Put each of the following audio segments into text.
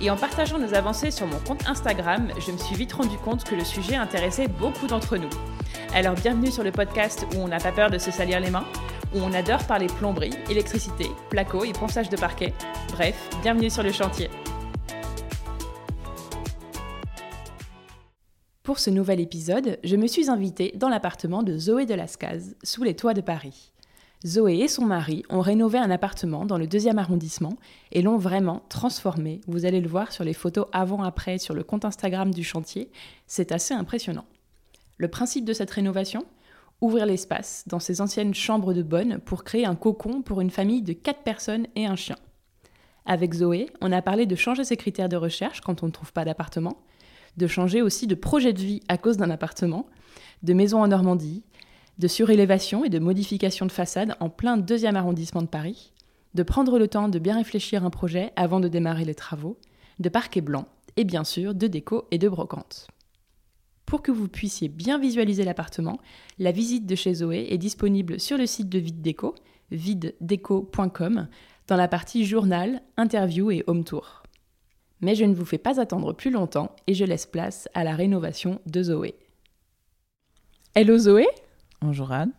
et en partageant nos avancées sur mon compte Instagram, je me suis vite rendu compte que le sujet intéressait beaucoup d'entre nous. Alors bienvenue sur le podcast où on n'a pas peur de se salir les mains, où on adore parler plomberie, électricité, placo et ponçage de parquet. Bref, bienvenue sur le chantier. Pour ce nouvel épisode, je me suis invitée dans l'appartement de Zoé de Lascaz, sous les toits de Paris. Zoé et son mari ont rénové un appartement dans le deuxième arrondissement et l'ont vraiment transformé. Vous allez le voir sur les photos avant-après sur le compte Instagram du chantier. C'est assez impressionnant. Le principe de cette rénovation? Ouvrir l'espace dans ces anciennes chambres de bonne pour créer un cocon pour une famille de quatre personnes et un chien. Avec Zoé, on a parlé de changer ses critères de recherche quand on ne trouve pas d'appartement, de changer aussi de projet de vie à cause d'un appartement, de maison en Normandie, de surélévation et de modification de façade en plein deuxième arrondissement de Paris, de prendre le temps de bien réfléchir un projet avant de démarrer les travaux, de parquet blanc et bien sûr de déco et de brocante. Pour que vous puissiez bien visualiser l'appartement, la visite de chez Zoé est disponible sur le site de Vide Déco, videdeco.com, dans la partie journal, interview et home tour. Mais je ne vous fais pas attendre plus longtemps et je laisse place à la rénovation de Zoé. Hello Zoé? Bonjour Anne.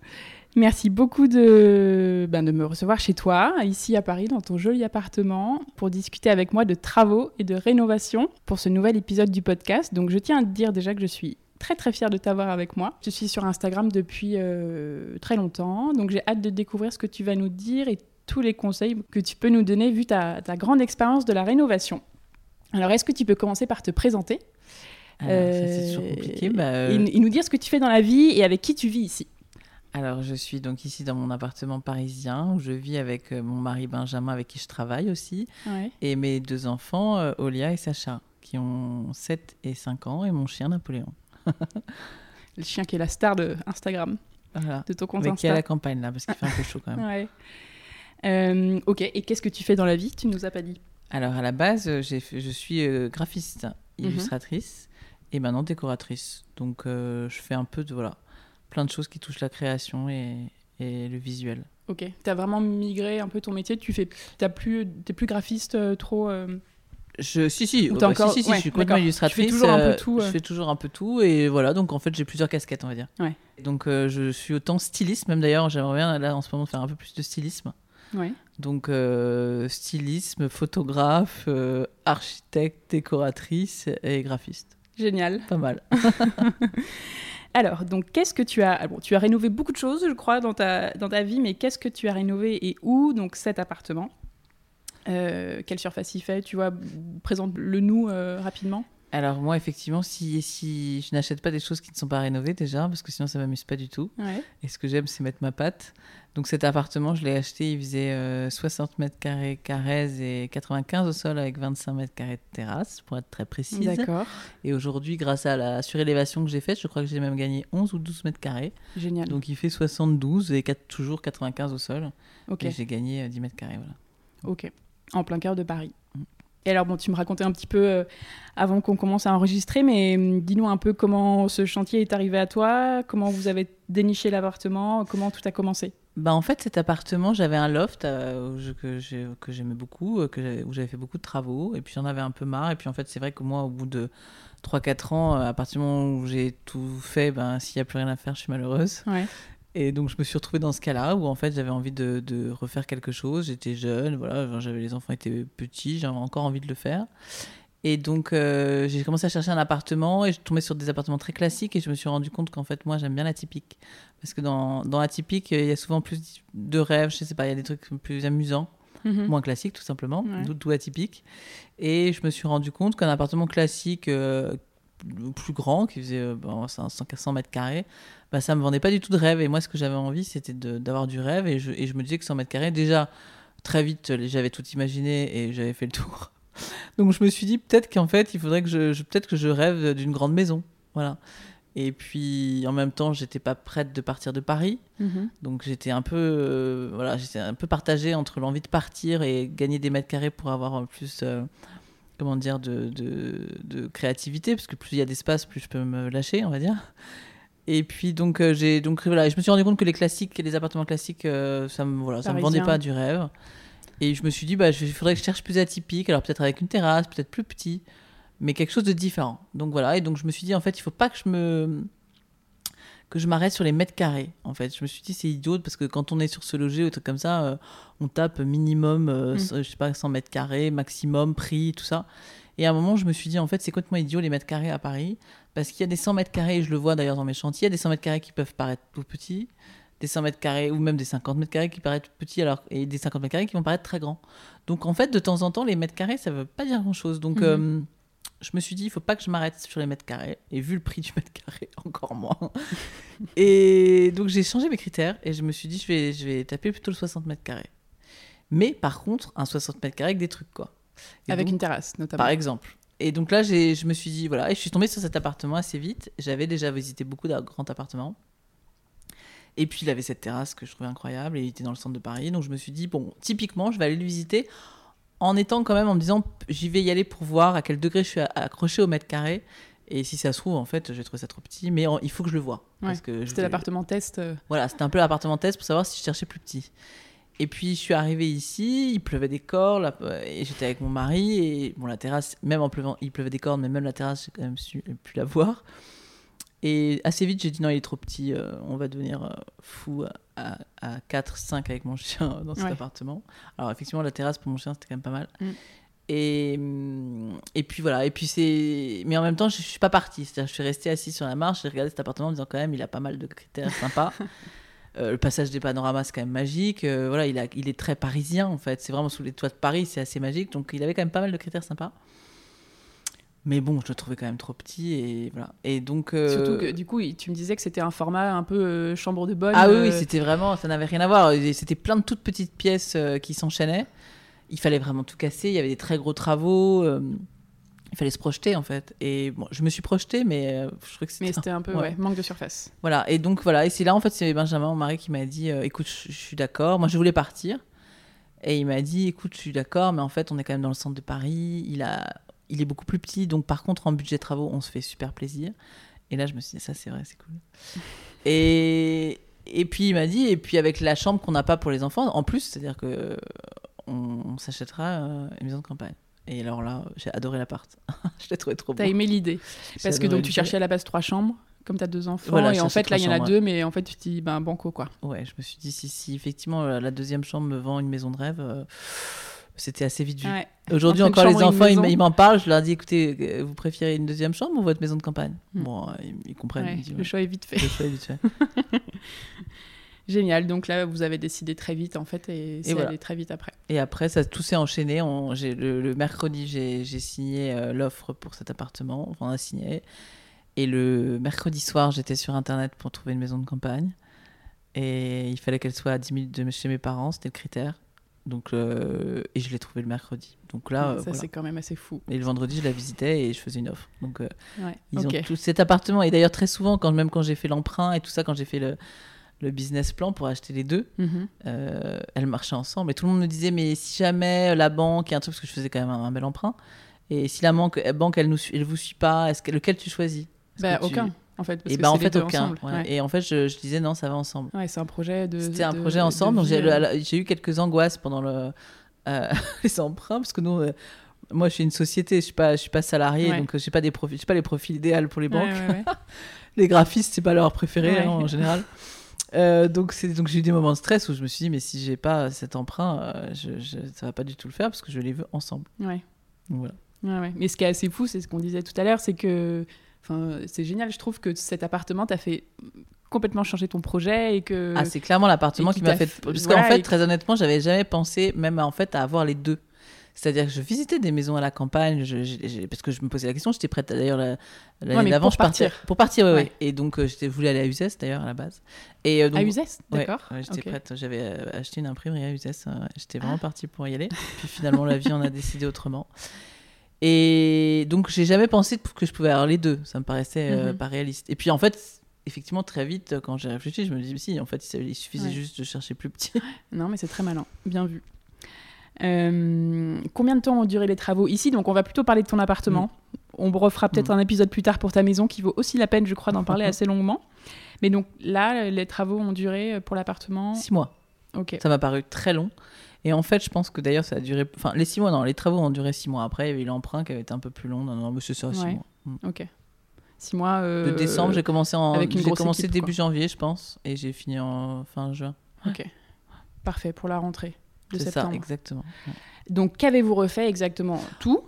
Merci beaucoup de, ben, de me recevoir chez toi, ici à Paris, dans ton joli appartement, pour discuter avec moi de travaux et de rénovation pour ce nouvel épisode du podcast. Donc je tiens à te dire déjà que je suis très très fière de t'avoir avec moi. Je suis sur Instagram depuis euh, très longtemps, donc j'ai hâte de découvrir ce que tu vas nous dire et tous les conseils que tu peux nous donner vu ta, ta grande expérience de la rénovation. Alors est-ce que tu peux commencer par te présenter? C'est toujours compliqué. Bah, euh, et, et, nous dire ce que tu fais dans la vie et avec qui tu vis ici. Alors, je suis donc ici dans mon appartement parisien où je vis avec euh, mon mari Benjamin, avec qui je travaille aussi, ouais. et mes deux enfants, euh, Olia et Sacha, qui ont 7 et 5 ans, et mon chien Napoléon. Le chien qui est la star de Instagram, Voilà. de ton compte Mais qui est à la campagne là, parce qu'il fait un peu chaud quand même. Ouais. Euh, ok, et qu'est-ce que tu fais dans la vie Tu nous as pas dit? Alors, à la base, fait- je suis graphiste, Mhm. illustratrice, et maintenant décoratrice. Donc, euh, je fais un peu de voilà, plein de choses qui touchent la création et, et le visuel. Ok, t'as vraiment migré un peu ton métier. Tu fais, t'as plus, t'es plus graphiste euh, trop. euh, Je, si, si, euh, bah, encore- si, si, si, ouais, je suis complètement illustratrice. Tu fais toujours un peu euh, tout, euh. Je fais toujours un peu tout. Et voilà, donc en fait, j'ai plusieurs casquettes, on va dire. Ouais. Donc, euh, je suis autant styliste, même d'ailleurs, j'aimerais bien, là, en ce moment, faire un peu plus de stylisme. Ouais. Donc, euh, stylisme, photographe, euh, architecte, décoratrice et graphiste. Génial. Pas mal. Alors, donc, qu'est-ce que tu as ah Bon, tu as rénové beaucoup de choses, je crois, dans ta, dans ta vie, mais qu'est-ce que tu as rénové et où Donc, cet appartement? Euh, quelle surface il fait Tu vois, présente-le nous euh, rapidement? Alors, moi, effectivement, si, si je n'achète pas des choses qui ne sont pas rénovées déjà, parce que sinon, ça m'amuse pas du tout. Ouais. Et ce que j'aime, c'est mettre ma patte. Donc cet appartement, je l'ai acheté, il faisait euh, 60 mètres carrés carrés et 95 au sol avec 25 mètres carrés de terrasse, pour être très précise. D'accord. Et aujourd'hui, grâce à la surélévation que j'ai faite, je crois que j'ai même gagné 11 ou 12 mètres carrés. Génial. Donc il fait 72 et toujours 95 au sol. ok. Et j'ai gagné euh, 10 mètres carrés. Voilà. Ok. En plein cœur de Paris. Et alors, bon, tu me racontais un petit peu euh, avant qu'on commence à enregistrer, mais hum, dis-nous un peu comment ce chantier est arrivé à toi, comment vous avez déniché l'appartement, comment tout a commencé. Bah en fait, cet appartement, j'avais un loft euh, que j'ai- que j'aimais beaucoup, euh, que où j'avais fait beaucoup de travaux, et puis j'en avais un peu marre. Et puis en fait, c'est vrai que moi, au bout de 3-4 ans, euh, à partir du moment où j'ai tout fait, ben, s'il n'y a plus rien à faire, je suis malheureuse. Ouais. Et donc, je me suis retrouvée dans ce cas-là où en fait, j'avais envie de, de refaire quelque chose. J'étais jeune, voilà, j'avais les enfants étaient petits, j'avais encore envie de le faire. Et donc, euh, j'ai commencé à chercher un appartement et je tombais sur des appartements très classiques et je me suis rendu compte qu'en fait, moi, j'aime bien l'atypique. Parce que dans, dans l'atypique, il y a souvent plus de rêves, je sais pas, il y a des trucs plus amusants, Mhm. moins classiques tout simplement, Ouais. d'où d'où atypique. Et je me suis rendu compte qu'un appartement classique euh, plus grand, qui faisait euh, bon, 100, 100 mètres carrés, bah, ça me vendait pas du tout de rêve. Et moi, ce que j'avais envie, c'était d'avoir du rêve. Et je, et je me disais que 100 mètres carrés, déjà, très vite, j'avais tout imaginé et j'avais fait le tour. Donc je me suis dit peut-être qu'en fait, il faudrait que je, je- peut-être que je rêve d'une grande maison. Voilà. Et puis en même temps, j'étais pas prête de partir de Paris. Mhm. Donc j'étais un peu, euh, voilà, j'étais un peu partagée entre l'envie de partir et gagner des mètres carrés pour avoir plus, euh, comment dire, de, de, de créativité, parce que plus il y a d'espace, plus je peux me lâcher, on va dire. Et puis donc euh, j'ai donc voilà, je me suis rendu compte que les classiques, les appartements classiques, euh, ça me voilà, ça me vendait pas du rêve. Et je me suis dit bah il faudrait que je cherche plus atypique, alors peut-être avec une terrasse, peut-être plus petit, mais quelque chose de différent. Donc voilà, et donc je me suis dit en fait il faut pas que je me que je m'arrête sur les mètres carrés. En fait, je me suis dit c'est idiot parce que quand on est sur ce loger ou des trucs comme ça, euh, on tape minimum, euh, Mm. je sais pas 100 mètres carrés, maximum prix, tout ça. Et à un moment, je me suis dit en fait c'est complètement idiot les mètres carrés à Paris parce qu'il y a des 100 mètres carrés, et je le vois d'ailleurs dans mes chantiers, il y a des 100 mètres carrés qui peuvent paraître tout petits, des 100 mètres carrés ou même des 50 mètres carrés qui paraissent petits alors et des 50 mètres carrés qui vont paraître très grands. Donc en fait de temps en temps les mètres carrés ça veut pas dire grand chose. Donc Mhm. euh, je me suis dit, il faut pas que je m'arrête sur les mètres carrés. Et vu le prix du mètre carré, encore moins. et donc, j'ai changé mes critères et je me suis dit, je vais, je vais taper plutôt le 60 mètres carrés. Mais par contre, un 60 mètres carrés avec des trucs, quoi. Et Avec donc, une terrasse, notamment. Par exemple. Et donc là, j'ai- je me suis dit, voilà, et je suis tombée sur cet appartement assez vite. J'avais déjà visité beaucoup de grands appartements. Et puis, il avait cette terrasse que je trouvais incroyable et il était dans le centre de Paris. Donc, je me suis dit, bon, typiquement, je vais aller le visiter en étant quand même, en me disant, j'y vais y aller pour voir à quel degré je suis accroché au mètre carré. Et si ça se trouve, en fait, j'ai trouvé ça trop petit, mais en- il faut que je le vois. Ouais, Parce que je C'était l'appartement test. euh, voilà, c'était un peu l'appartement test pour savoir si je cherchais plus petit. Et puis je suis arrivée ici, il pleuvait des cordes, là, et j'étais avec mon mari, et bon, la terrasse, même en pleuvant, il pleuvait des cordes, mais même la terrasse, j'ai quand même su, pu la voir. Et assez vite, j'ai dit non, il est trop petit, euh, on va devenir euh, fou à, à 4, 5 avec mon chien dans cet Ouais. appartement. Alors effectivement, la terrasse pour mon chien, c'était quand même pas mal. Mm. Et, hum, et puis voilà, et puis c'est. Mais en même temps, je, je suis pas partie. C'est-à-dire, je suis restée assise sur la marche, j'ai regardé cet appartement en me disant quand même, il a pas mal de critères sympas. Euh, le passage des panoramas, c'est quand même magique. Euh, voilà, il, a, il est très parisien en fait. C'est vraiment sous les toits de Paris, c'est assez magique. Donc il avait quand même pas mal de critères sympas. Mais bon, je le trouvais quand même trop petit et voilà. Et donc. euh, Surtout que du coup, tu me disais que c'était un format un peu euh, chambre de bonne. ah oui, euh, oui, c'était vraiment, ça n'avait rien à voir. C'était plein de toutes petites pièces qui s'enchaînaient. Il fallait vraiment tout casser. Il y avait des très gros travaux. il fallait se projeter en fait. Et bon, je me suis projetée, mais je trouvais que c'était. Mais c'était un peu Ouais. ouais, manque de surface. Voilà. Et donc voilà. Et c'est là en fait, c'est Benjamin, mon mari, qui m'a dit, écoute, je, je suis d'accord. Moi, je voulais partir. Et il m'a dit, écoute, je suis d'accord, mais en fait, on est quand même dans le centre de Paris. Il a, il est beaucoup plus petit, donc par contre, en budget travaux, on se fait super plaisir. Et là, je me suis dit, ça, c'est vrai, c'est cool. Et, et puis, il m'a dit, et puis avec la chambre qu'on n'a pas pour les enfants, en plus, c'est-à-dire que on, on s'achètera euh, une maison de campagne. Et alors là, j'ai adoré l'appart. je l'ai trouvé trop beau. T'as aimé l'idée. Parce que donc tu cherchais à la base trois chambres, comme t'as deux enfants. Voilà, et en fait, là, il y en a deux, mais en fait, tu te dis, ben, banco, quoi. Ouais, je me suis dit, si, si effectivement euh, la deuxième chambre me vend une maison de rêve, euh, c'était assez vite vu. Ouais. Aujourd'hui encore, les et enfants, ils, m'en parlent. Je leur dis, écoutez, euh, vous préférez une deuxième chambre ou votre maison de campagne? Hmm. Bon, euh, ils, comprennent. Ouais, ils disent, le choix est vite fait. le choix est vite fait. Génial. Donc là, vous avez décidé très vite, en fait, et c'est voilà. allé très vite après. Et après, ça tout s'est enchaîné. On, j'ai- le, le mercredi, j'ai, j'ai signé euh, l'offre pour cet appartement. Enfin, on a signé. Et le mercredi soir, j'étais sur Internet pour trouver une maison de campagne. Et il fallait qu'elle soit à 10 minutes de chez mes parents, c'était le critère. Donc, euh, et je l'ai trouvé le mercredi. Donc là, euh, ça, voilà. c'est quand même assez fou. Et le vendredi, je la visitais et je faisais une offre. Donc, euh, Ouais. ils ont tout cet appartement. Et d'ailleurs, très souvent, quand, même quand j'ai fait l'emprunt et tout ça, quand j'ai fait le, le business plan pour acheter les deux, Mhm. euh, elles marchaient ensemble. Et tout le monde me disait, mais si jamais la banque, et un truc, parce que je faisais quand même un, un bel emprunt, et si la banque, banque elle ne elle vous suit pas, est-ce que, lequel tu choisis? Bah, tu- aucun, en fait. Parce Et que bah, en fait, aucun. ensemble. ouais. Ouais. Et en fait, je, je disais, non, ça va ensemble. Ouais, c'est un projet de. C'était un projet de ensemble. donc j'ai, euh, j'ai eu quelques angoisses pendant le, euh, les emprunts, parce que nous, euh, moi, je suis une société, je suis pas, je suis pas salarié, donc j'ai pas des profils, pas les profils idéaux pour les banques. les graphistes, c'est pas leur préféré hein, en général. Euh, donc donc j'ai eu des moments de stress où je me suis dit mais si j'ai pas cet emprunt, euh, je, je- ça va pas du tout le faire parce que je les veux ensemble. Ouais. Donc voilà. Ouais, ouais. Mais ce qui est assez fou, c'est ce qu'on disait tout à l'heure, c'est que. Enfin, c'est génial, je trouve que cet appartement t'a fait complètement changer ton projet et que. Ah c'est clairement l'appartement qui qui m'a fait parce voilà, qu'en fait très honnêtement j'avais jamais pensé même à, en fait à avoir les deux. C'est-à-dire que je visitais des maisons à la campagne, je- parce que je me posais la question, j'étais prête d'ailleurs la- l'année Ouais, mais d'avant, pour je partais- partir. Pour partir, ouais, Ouais. ouais. Et donc, euh, j'étais voulu aller à Uzès d'ailleurs à la base. Et, euh, donc, À Uzès, Ouais, d'accord. ouais, j'étais prête. J'avais euh, acheté une imprimerie à Uzès. euh, j'étais vraiment Ah. partie pour y aller. Puis finalement, la vie en a décidé autrement. Et donc, j'ai jamais pensé que je pouvais avoir les deux. Ça me paraissait euh, Mhm. pas réaliste. Et puis, en fait, effectivement, très vite, quand j'ai réfléchi, je me dis, si, en fait, il suffisait Ouais. juste de chercher plus petit. Non, mais c'est très malin. Bien vu. Euh, combien de temps ont duré les travaux ici? Donc, on va plutôt parler de ton appartement. On refera peut-être Mm. un épisode plus tard pour ta maison qui vaut aussi la peine, je crois, d'en parler assez longuement. Mais donc là, les travaux ont duré pour l'appartement? Six mois. Ok. Ça m'a paru très long. Et en fait, je pense que d'ailleurs, ça a duré. Enfin, les six mois, non, les travaux ont duré six mois. Après, il y avait l'emprunt qui avait été un peu plus long. Non, non, monsieur, sur six Ouais. mois. Mm. Ok. Six mois. euh, De décembre, j'ai commencé en. J'ai commencé équipe, début quoi. janvier, je pense, et j'ai fini en fin juin. Ok. Parfait pour la rentrée de C'est ça, exactement. Donc, qu'avez-vous refait exactement? Tout?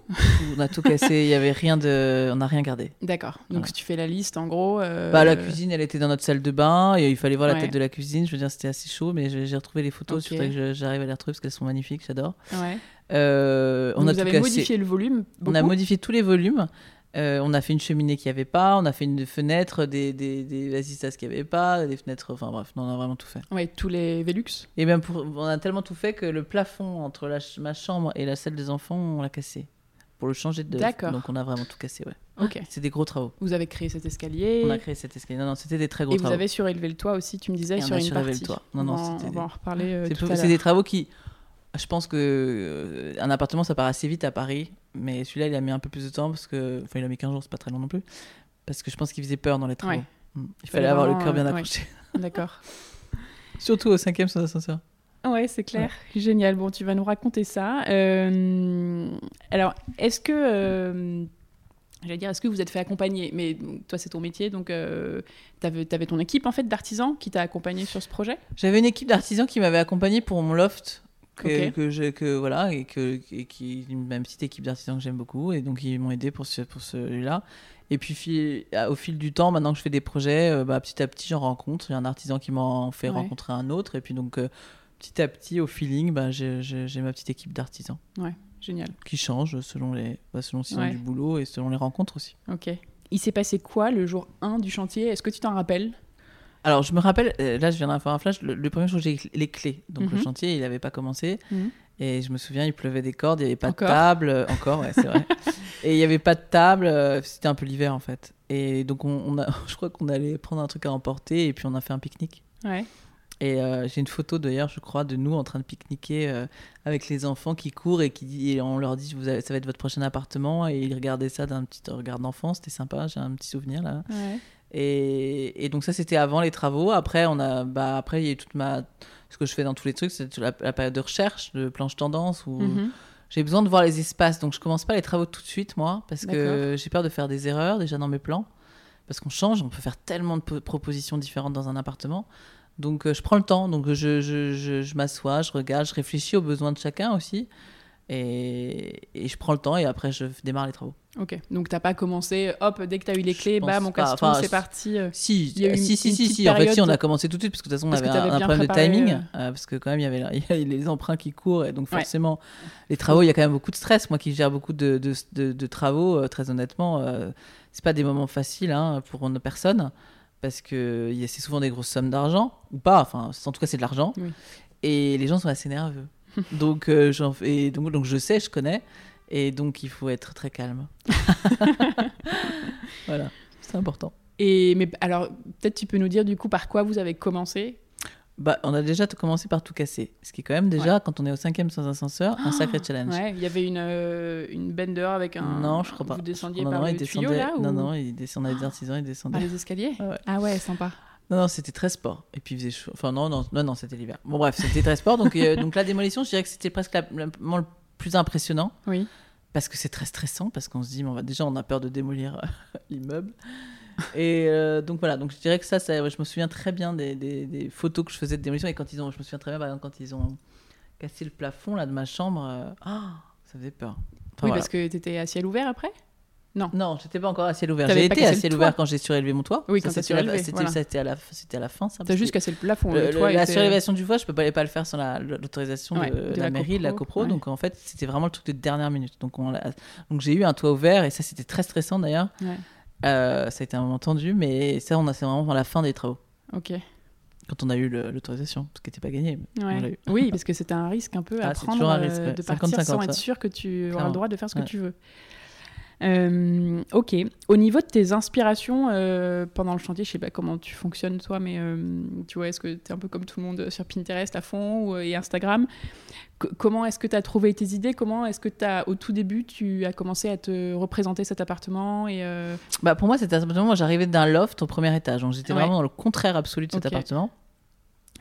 On a tout cassé, il y avait rien de, on n'a rien gardé. D'accord. Donc, Voilà. si tu fais la liste, en gros. euh, Bah, la cuisine, elle était dans notre salle de bain et il fallait voir la tête de la cuisine. Je veux dire, c'était assez chaud, mais j'ai retrouvé les photos. Ok. Il faudrait que j'arrive à les retrouver parce qu'elles sont magnifiques, j'adore. Ouais. Euh, on Donc, a vous tout avez cassé. modifié le volume. On a modifié tous les volumes. Euh, on a fait une cheminée qu'il n'y avait pas, on a fait une fenêtre, des, des, des qu'il n'y avait pas, des fenêtres, enfin bref, on a vraiment tout fait. Ouais, tous les Velux. Et même pour, on a tellement tout fait que le plafond entre la ma chambre et la salle des enfants, on l'a cassé. Pour le changer de. D'accord. Donc on a vraiment tout cassé, ouais. Ok. C'est des gros travaux. Vous avez créé cet escalier. On a créé cet escalier. Non, non, c'était des très gros Et vous travaux. avez surélevé le toit aussi, tu me disais, Et on sur a une surélevé partie. le toit. Non, on non, on des- va en reparler euh, C'est des travaux qui. Je pense que euh, un appartement ça part assez vite à Paris, mais celui-là il a mis un peu plus de temps parce que. Enfin, il a mis 15 jours, c'est pas très long non plus. Parce que je pense qu'il faisait peur dans les travaux. Ouais. Mm. Il Fallait avoir le cœur bien euh, ouais. accroché. D'accord. Surtout au cinquième sans ascenseur. Ouais, c'est clair. Génial. Bon, tu vas nous raconter ça. Euh, Alors, est-ce que. euh, J'allais dire, est-ce que vous êtes fait accompagner? Mais toi, c'est ton métier, donc euh, tu avais, ton équipe en fait d'artisans qui t'a accompagné sur ce projet? J'avais une équipe d'artisans qui m'avait accompagné pour mon loft. Que, que je, que, voilà, et, que, et qui une même petite équipe d'artisans que j'aime beaucoup. Et donc, ils m'ont aidé pour, ce, pour celui-là. Et puis, au fil du temps, maintenant que je fais des projets, euh, bah, petit à petit, j'en rencontre. Il y a un artisan qui m'en fait Ouais. rencontrer un autre. Et puis, donc, euh, petit à petit, au feeling, bah, j'ai ma petite équipe d'artisans Génial. qui change selon, les, bah, selon Ouais. du boulot et selon les rencontres aussi. Ok. Il s'est passé quoi le jour 1 du chantier? Est-ce que tu t'en rappelles? Alors, je me rappelle, euh, là, je viens d'avoir un flash, le, le premier jour, j'ai les clés. Donc, le Mhm. chantier, il n'avait pas commencé. Mhm. Et je me souviens, il pleuvait des cordes, il n'y avait pas Encore de table. euh, encore, ouais, c'est vrai. et il n'y avait pas de table, euh, c'était un peu l'hiver, en fait. Et donc, on, on a, je crois qu'on allait prendre un truc à emporter et puis on a fait un pique-nique. Ouais. Et euh, j'ai une photo d'ailleurs, je crois, de nous en train de pique-niquer euh, avec les enfants qui courent et qui et on leur dit vous avez- ça va être votre prochain appartement et ils regardaient ça d'un petit regard d'enfant, c'était sympa, j'ai un petit souvenir là. Ouais. Et, et donc ça c'était avant les travaux. Après on a bah après il y a eu toute ma ce que je fais dans tous les trucs, c'est la, la période de recherche, de planche tendance où Mhm. j'ai besoin de voir les espaces. Donc je commence pas les travaux tout de suite moi parce que j'ai peur de faire des erreurs déjà dans mes plans parce qu'on change, on peut faire tellement de po- propositions différentes dans un appartement. Donc euh, je prends le temps, donc je, je, je, je m'assois, je regarde, je réfléchis aux besoins de chacun aussi. Et, et je prends le temps et après je démarre les travaux. Ok. Donc t'as pas commencé, hop, dès que t'as eu les clés, pense bam, on pas. casse Enfin, c'est parti. euh. Si, Il y a eu une- si, si, une si. En fait, si, on a commencé tout de suite parce que de toute façon, on avait un, problème préparé, de timing. euh. euh, parce que quand même, il y avait il y les emprunts qui courent. Et donc, Ouais. forcément, les travaux, il y a quand même beaucoup de stress. Moi qui gère beaucoup de, de, de- de travaux, très honnêtement, euh, c'est pas des moments faciles hein, pour une personne. Parce que c'est souvent des grosses sommes d'argent, ou pas. Enfin, en tout cas, c'est de l'argent. Oui. Et les gens sont assez nerveux. donc, euh, j'en fais- donc, donc, je sais, je connais. Et donc, il faut être très calme. voilà, c'est important. Et mais alors peut-être tu peux nous dire du coup par quoi vous avez commencé? Bah, on a déjà commencé par tout casser. Ce qui est quand même déjà, quand on est au cinquième sans ascenseur, un sacré challenge. Ouais, il y avait une, euh, une bender avec un. Non, je crois pas. Vous descendiez non, par non, le il tuyau descendait- là ou Non, non, il descendait des artisans, il descendait. par les escaliers? Ah ouais. Ah ouais, sympa. Non, non, c'était très sport. Et puis il faisait chaud. Enfin, non, non, non, non c'était l'hiver. Bon, bref, c'était très sport. Donc, euh, donc la démolition, je dirais que c'était presque le moment le plus impressionnant. Oui. Parce que c'est très stressant, parce qu'on se dit, mais on va, déjà, on a peur de démolir euh, l'immeuble. Et euh, donc voilà, donc je dirais que ça, ça ouais, je me souviens très bien des, des- des photos que je faisais de démolition. Et quand ils ont, je me souviens très bien, par exemple, quand ils ont cassé le plafond là, de ma chambre, euh, ah, ça faisait peur. Enfin, oui, voilà. parce que t'étais à ciel ouvert après? Non. Non, j'étais pas encore à ciel ouvert. J'ai été à ciel ouvert quand j'ai surélevé mon toit. Oui, quand c'était surélevé, C'était voilà. à, la, à la fin. T'as parce juste cassé le plafond. le- Le, toit la était- surélévation du toit, je peux pas, pas le faire sans la- l'autorisation Ouais, de, de la, la mairie, de la copro, ouais. Donc en fait, c'était vraiment le truc de dernière minute. Donc, on l'a- donc j'ai eu un toit ouvert et ça, c'était très stressant d'ailleurs. Ouais. Euh, ça a été un moment tendu, mais ça, on a, c'est vraiment à la fin des travaux. Ok. Quand on a eu l'autorisation, ce qui n'était pas gagné. mais Ouais. Oui, parce que c'était un risque un peu à Ah, c'est prendre toujours un risque, euh, ouais. de partir 50-50, sans être sûr que tu auras le droit de faire ce que Ouais. tu veux. Euh, ok. Au niveau de tes inspirations euh, pendant le chantier, je sais pas comment tu fonctionnes toi, mais euh, tu vois, est-ce que tu es un peu comme tout le monde sur Pinterest à fond ou, et Instagram? C- Comment est-ce que tu as trouvé tes idées? Comment est-ce que as, au tout début tu as commencé à te représenter cet appartement et Bah, pour moi, c'était appartement. Moi, j'arrivais d'un loft au premier étage. Donc, j'étais Ouais. vraiment dans le contraire absolu de cet appartement.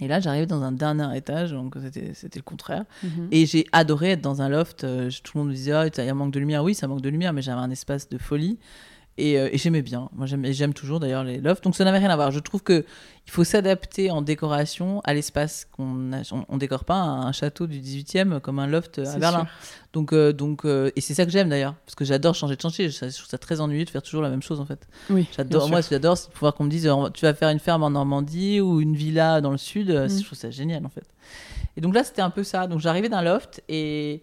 Et là, j'arrivais dans un dernier étage, donc c'était le contraire. mhm. Et j'ai adoré être dans un loft. euh, tout le monde me disait, ah, il y a manque de lumière. Oui, ça manque de lumière, mais j'avais un espace de folie. Et, euh, et j'aimais bien. Moi, j'aime toujours d'ailleurs les lofts. Donc, ça n'avait rien à voir. Je trouve que il faut s'adapter en décoration à l'espace qu'on. On, on décore pas un château du 18e comme un loft à Berlin. sûr. Donc, euh, donc euh, et c'est ça que j'aime d'ailleurs, parce que j'adore changer de chantier. Je, je trouve ça très ennuyeux de faire toujours la même chose en fait. Oui. J'adore, moi, ce que j'adore, c'est de pouvoir qu'on me dise, tu vas faire une ferme en Normandie ou une villa dans le sud. Mm. Je trouve ça génial en fait. Et donc là, c'était un peu ça. Donc j'arrivais d'un loft et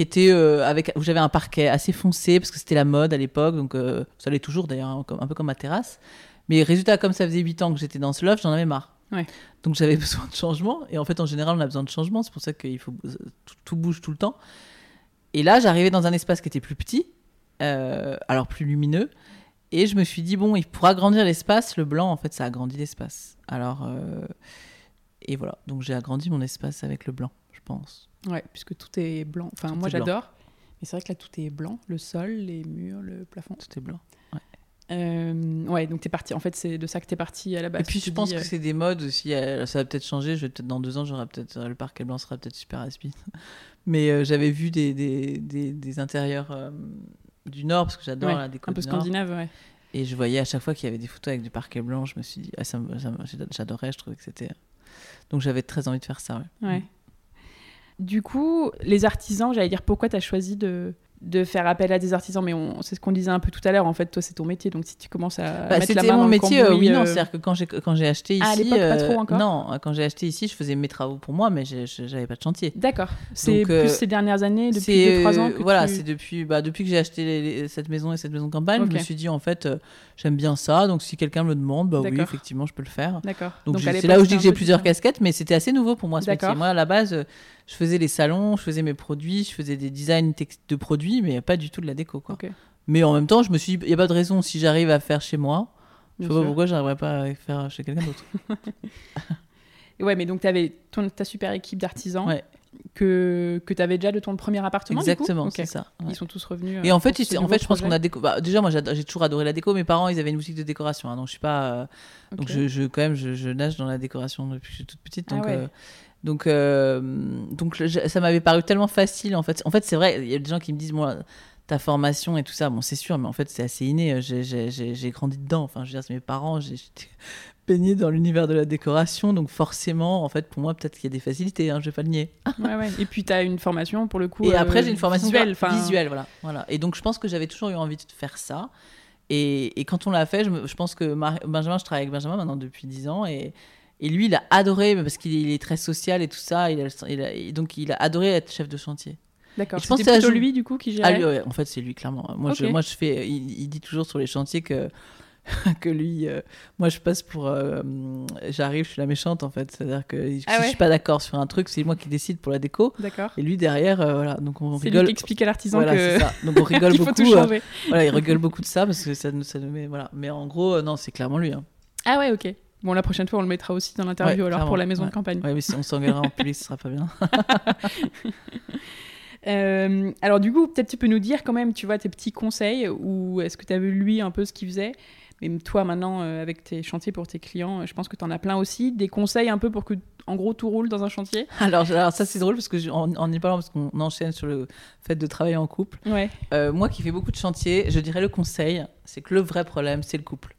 qui était euh, avec où j'avais un parquet assez foncé parce que c'était la mode à l'époque. Donc euh, ça l'est toujours d'ailleurs, hein, un peu comme ma terrasse. Mais résultat, comme ça faisait 8 ans que j'étais dans ce loft, j'en avais marre. Ouais. Donc j'avais besoin de changement. Et en fait, en général, on a besoin de changement. C'est pour ça qu'il faut tout, tout bouge tout le temps. Et là, j'arrivais dans un espace qui était plus petit, euh, alors plus lumineux. Et je me suis dit, bon, il pour agrandir l'espace, le blanc, en fait, ça agrandit l'espace. Alors, euh, et voilà. Donc j'ai agrandi mon espace avec le blanc, je pense. Ouais, puisque tout est blanc. Enfin, Tout moi j'adore. Mais c'est vrai que là, tout est blanc. Le sol, les murs, le plafond. Tout est blanc. Euh, ouais, donc t'es parti. En fait, c'est de ça que t'es parti à la base. et puis je pense dis, que euh, c'est des modes aussi. euh, Ça va peut-être changer. Je vais peut-être dans deux ans, j'aurai peut-être euh, le parquet blanc sera peut-être super aspi. Mais euh, j'avais vu des, des, des, des intérieurs du Nord parce que j'adore Ouais, la déco un peu scandinave, ouais. Et je voyais à chaque fois qu'il y avait des photos avec du parquet blanc, je me suis dit, ah, ça ça j'adorais, je trouvais que c'était. Donc j'avais très envie de faire ça. ouais. ouais. Du coup, les artisans, j'allais dire pourquoi t'as choisi de, de faire appel à des artisans, mais c'est ce qu'on disait un peu tout à l'heure. En fait, toi, c'est ton métier, donc si tu commences à Bah, mettre la c'était main mon dans le métier, euh, cambouis, oui, non. euh, C'est-à-dire que quand j'ai, quand j'ai acheté ici. Ah, à l'époque, pas trop euh, encore Non, quand j'ai acheté ici, je faisais mes travaux pour moi, mais j'avais pas de chantier. D'accord. C'est plus euh, ces dernières années, depuis C'est, 2-3 ans euh, que Voilà, tu- c'est depuis, bah, depuis que j'ai acheté les- les- cette maison et cette maison de campagne, Ok. je me suis dit, en fait, euh, j'aime bien ça. Donc si quelqu'un me le demande, bah oui, effectivement, je peux le faire. D'accord. Donc, c'est là où je dis que j'ai plusieurs casquettes, mais c'était assez nouveau pour moi ce métier. Moi, à la base, euh, je faisais les salons, je faisais mes produits, je faisais des designs de produits, mais pas du tout de la déco. Quoi. Mais en même temps, je me suis dit, il n'y a pas de raison, si j'arrive à faire chez moi, je Bien sais pas pourquoi j'arriverais pas à faire chez quelqu'un d'autre. Ouais, mais donc tu avais ta super équipe d'artisans Ouais. que, que tu avais déjà de ton premier appartement. Exactement, c'est ça. ouais. Ils sont tous revenus. Et euh, en fait, ce s'est- en fait, je pense qu'on a déco... bah, déjà, moi, j'ai toujours adoré la déco. Mes parents, ils avaient une boutique de décoration, hein, donc je suis pas. euh, Donc je, je- quand même, je, je nage dans la décoration depuis que je suis toute petite. Ah ouais. euh, donc, euh, donc je- ça m'avait paru tellement facile. En fait, en fait, c'est vrai. Il y a des gens qui me disent, moi, ta formation et tout ça, bon, c'est sûr, mais en fait, c'est assez inné. J'ai- J'ai grandi dedans. Enfin, je veux dire, c'est mes parents. J'étais baignée dans l'univers de la décoration, donc forcément, en fait, pour moi, peut-être qu'il y a des facilités. Hein, je vais pas le nier. Ouais, ouais. Et puis tu as une formation pour le coup. Et euh, après, j'ai une formation visuelle. visuelle, voilà, voilà. Et donc, je pense que j'avais toujours eu envie de faire ça. Et, et quand on l'a fait, je, pense que Mar- Benjamin, je travaille avec Benjamin maintenant depuis 10 ans. Et, et lui, il a adoré, parce qu'il est, très social et tout ça. Il a, il a- et donc, il a adoré être chef de chantier. D'accord. Je pense que plutôt joue- lui du coup qui Ah, gérait. lui, ouais, en fait, c'est lui, clairement. Moi, je, Ok. moi je fais. Il, il dit toujours sur les chantiers que. que lui, euh, moi je passe pour. euh, J'arrive, je suis la méchante en fait. C'est-à-dire que si Ah ouais je suis pas d'accord sur un truc, c'est moi qui décide pour la déco. D'accord. Et lui derrière, euh, voilà. Donc on C'est lui rigole. qui explique à l'artisan Voilà, c'est que ça. Donc on rigole faut beaucoup. tout changer. voilà, il rigole beaucoup de ça parce que ça nous, ça nous met. Voilà. Mais en gros, non, c'est clairement lui. Hein. Ah ouais, ok. Bon, la prochaine fois, on le mettra aussi dans l'interview Ouais, alors pour la maison ouais. de campagne. Ouais, mais si on s'engueulera en public, ce sera pas bien. Euh, alors du coup, peut-être tu peux nous dire quand même, tu vois, tes petits conseils ou est-ce que tu as vu lui un peu ce qu'il faisait? Mais toi maintenant, euh, avec tes chantiers pour tes clients, euh, je pense que tu en as plein aussi. Des conseils un peu pour que, en gros, tout roule dans un chantier? Alors, alors ça, c'est drôle parce que je- en, en y parlant, parce qu'on enchaîne sur le fait de travailler en couple. Ouais. Euh, moi qui fais beaucoup de chantiers, je dirais le conseil, c'est que le vrai problème, c'est le couple.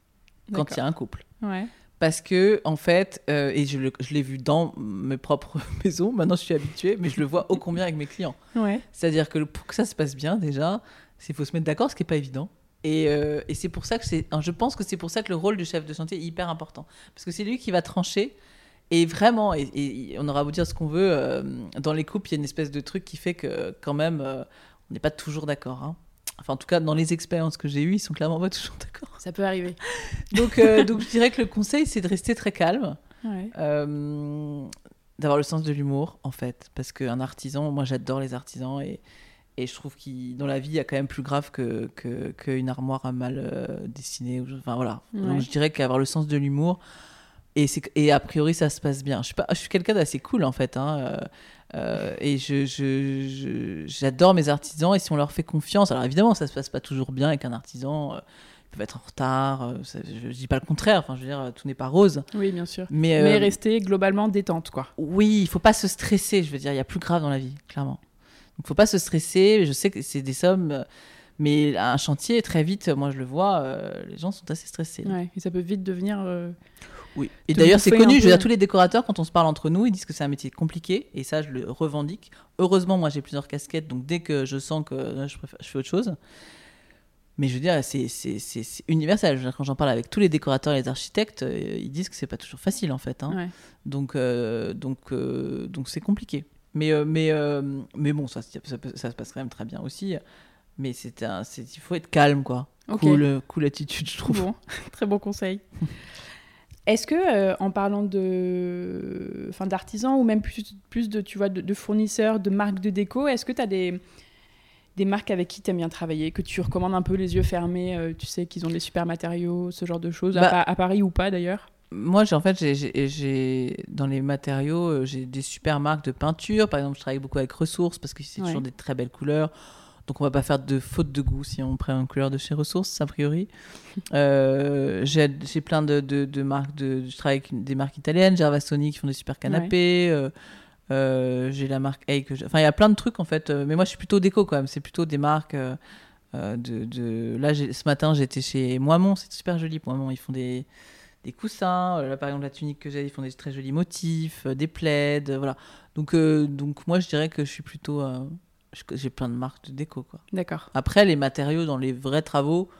Quand il y a un couple. Ouais. Parce que, en fait, euh, et je, l'ai vu dans mes propres maisons, maintenant je suis habituée, mais je le vois ô combien avec mes clients. Ouais. C'est-à-dire que pour que ça se passe bien, déjà, il faut se mettre d'accord, ce qui n'est pas évident. Et, euh, et c'est pour ça que c'est, je pense que c'est pour ça que le rôle du chef de chantier est hyper important. Parce que c'est lui qui va trancher. Et vraiment, et, et on aura beau dire ce qu'on veut, euh, dans les couples, il y a une espèce de truc qui fait que quand même, on n'est pas toujours d'accord. hein. Enfin, en tout cas, dans les expériences que j'ai eues, ils sont clairement pas toujours d'accord. Ça peut arriver. Donc, euh, donc je dirais que le conseil, c'est de rester très calme. Ouais. Euh, d'avoir le sens de l'humour en fait parce qu'un artisan moi j'adore les artisans et, et je trouve qu'il dans la vie il y a quand même plus grave que que- qu'une armoire à mal euh, dessinée ou enfin voilà Ouais. donc je dirais qu'avoir le sens de l'humour et et a priori ça se passe bien je suis pas je suis quelqu'un d'assez cool en fait hein, euh, euh, et je, je- je- j'adore mes artisans et si on leur fait confiance alors évidemment ça se passe pas toujours bien avec un artisan euh, ils peuvent être en retard euh, ça- je, dis pas le contraire enfin je veux dire tout n'est pas rose Oui, bien sûr. mais, Mais euh, rester globalement détente, quoi. oui, il faut pas se stresser. Je veux dire, il y a plus grave dans la vie, clairement. Donc, faut pas se stresser. Je sais que c'est des sommes, euh, mais un chantier, très vite, moi je le vois, euh, les gens sont assez stressés. Ouais. Et ça peut vite devenir. euh, Oui. Et d'ailleurs, c'est connu. Je veux dire, tous les décorateurs, quand on se parle entre nous, ils disent que c'est un métier compliqué, et ça, je le revendique. Heureusement, moi, j'ai plusieurs casquettes, donc dès que je sens que euh, je, préfère- je fais autre chose. Mais je veux dire, c'est universel. Je dire, quand j'en parle avec tous les décorateurs et les architectes, euh, ils disent que c'est pas toujours facile, en fait. hein. ouais. Donc, euh, donc, euh, donc c'est compliqué. Mais, euh, mais, mais bon, ça, ça, peut- ça se passe quand même très bien aussi. Mais c'est un, c'est, il faut être calme, quoi. Ok. Cool, cool attitude, je trouve. Bon, très bon conseil. Est-ce que, euh, en parlant de, enfin, d'artisans ou même plus, plus de, tu vois, de, de fournisseurs, de marques de déco, est-ce que tu as des, des marques avec qui tu aimes bien travailler, que tu recommandes un peu les yeux fermés, euh, tu sais qu'ils ont des super matériaux, ce genre de choses, à, Bah- à Paris ou pas d'ailleurs? Moi, en fait, j'ai, dans les matériaux, euh, j'ai des super marques de peinture. Par exemple, je travaille beaucoup avec Ressources parce que c'est Ouais. toujours des très belles couleurs. Donc, on va pas faire de faute de goût si on prend une couleur de chez Ressources, a priori. Euh, j'ai, plein de, de- de marques. De, je travaille avec des marques italiennes, Gervasoni qui font des super canapés. euh, euh, j'ai la marque Hey que Enfin, il y a plein de trucs en fait. Mais moi, je suis plutôt déco quand même. C'est plutôt des marques. de, de... Là, ce matin, j'étais chez Moimont. C'est super joli, Moimont. Ils font des, des coussins. Là, par exemple, la tunique que j'ai, ils font des très jolis motifs, des plaids. euh, voilà. Donc, euh, donc, moi, je dirais que je suis plutôt. euh, J'ai plein de marques de déco, quoi. D'accord. Après, les matériaux dans les vrais travaux,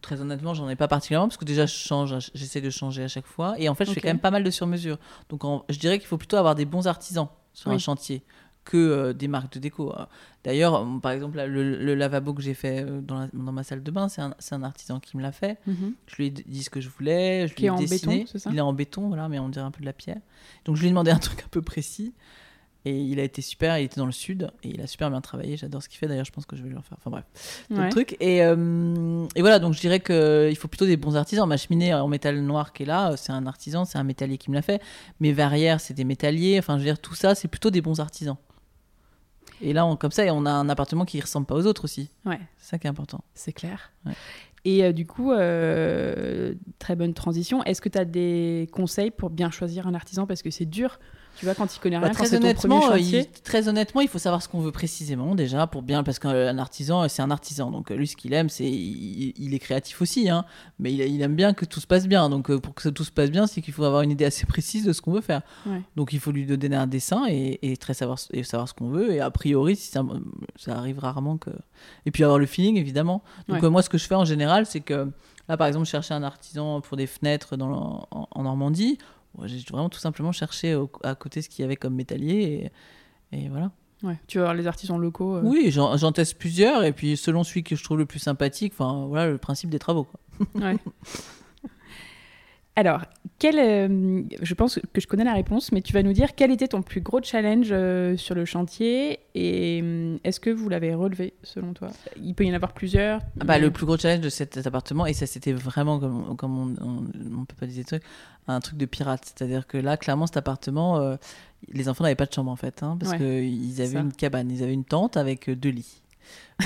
très honnêtement, j'en ai pas particulièrement parce que déjà, je change, j'essaie de changer à chaque fois. Et en fait, je fais quand même pas mal de sur-mesure. Donc, en- je dirais qu'il faut plutôt avoir des bons artisans sur un chantier que euh, des marques de déco. Euh, D'ailleurs, par exemple, là, le, le lavabo que j'ai fait euh, dans, la- dans ma salle de bain, c'est un, un artisan qui me l'a fait. Mhm. Je lui ai dit ce que je voulais, je Qui lui ai est en dessiné. béton, c'est ça? Il est en béton, voilà, mais on dirait un peu de la pierre. Donc je lui ai demandé un truc un peu précis. Et il a été super, il était dans le sud et il a super bien travaillé. J'adore ce qu'il fait. D'ailleurs, je pense que je vais lui en faire. Enfin bref, Ouais. le truc. Et, euh, et voilà, donc je dirais qu'il faut plutôt des bons artisans. Ma cheminée en métal noir qui est là, c'est un artisan, c'est un métallier qui me l'a fait. Mes verrières, c'est des métalliers. Enfin, je veux dire, tout ça, c'est plutôt des bons artisans. Et là, on, comme ça, on a un appartement qui ressemble pas aux autres aussi. Ouais. C'est ça qui est important. C'est clair. Ouais. Et euh, du coup, euh, très bonne transition. Est-ce que tu as des conseils pour bien choisir un artisan? Parce que c'est dur, tu vois, quand il connaît Bah, quand très, c'est ton premier honnêtement, euh, il, très honnêtement, il faut savoir ce qu'on veut précisément déjà pour bien, parce qu'un artisan, c'est un artisan. Donc euh, lui, ce qu'il aime, c'est il, il est créatif aussi, hein, mais il, il aime bien que tout se passe bien. Donc euh, pour que tout se passe bien, c'est qu'il faut avoir une idée assez précise de ce qu'on veut faire. Ouais. Donc il faut lui donner un dessin et, et très savoir et savoir ce qu'on veut. Et a priori, si ça, ça arrive rarement que. Et puis avoir le feeling évidemment. Donc Ouais. euh, moi, ce que je fais en général, c'est que là, par exemple, je cherchais un artisan pour des fenêtres dans, le- en, en Normandie. J'ai vraiment tout simplement cherché au- à côté ce qu'il y avait comme métallier et, et voilà. Ouais. Tu vas voir les artisans locaux. euh. Oui, j'en j'en teste plusieurs et puis selon celui que je trouve le plus sympathique, enfin voilà le principe des travaux. Quoi. Ouais. Alors, quel, euh, je pense que je connais la réponse, mais tu vas nous dire quel était ton plus gros challenge euh, sur le chantier et euh, est-ce que vous l'avez relevé selon toi? Il peut y en avoir plusieurs. Ah bah, mais- le plus gros challenge de cet appartement, et ça c'était vraiment comme, comme on, on, on peut pas dire des trucs, un truc de pirate. C'est-à-dire que là, clairement, cet appartement, euh, les enfants n'avaient pas de chambre en fait, hein, parce Ouais, qu'ils avaient ça. une cabane, ils avaient une tente avec deux lits.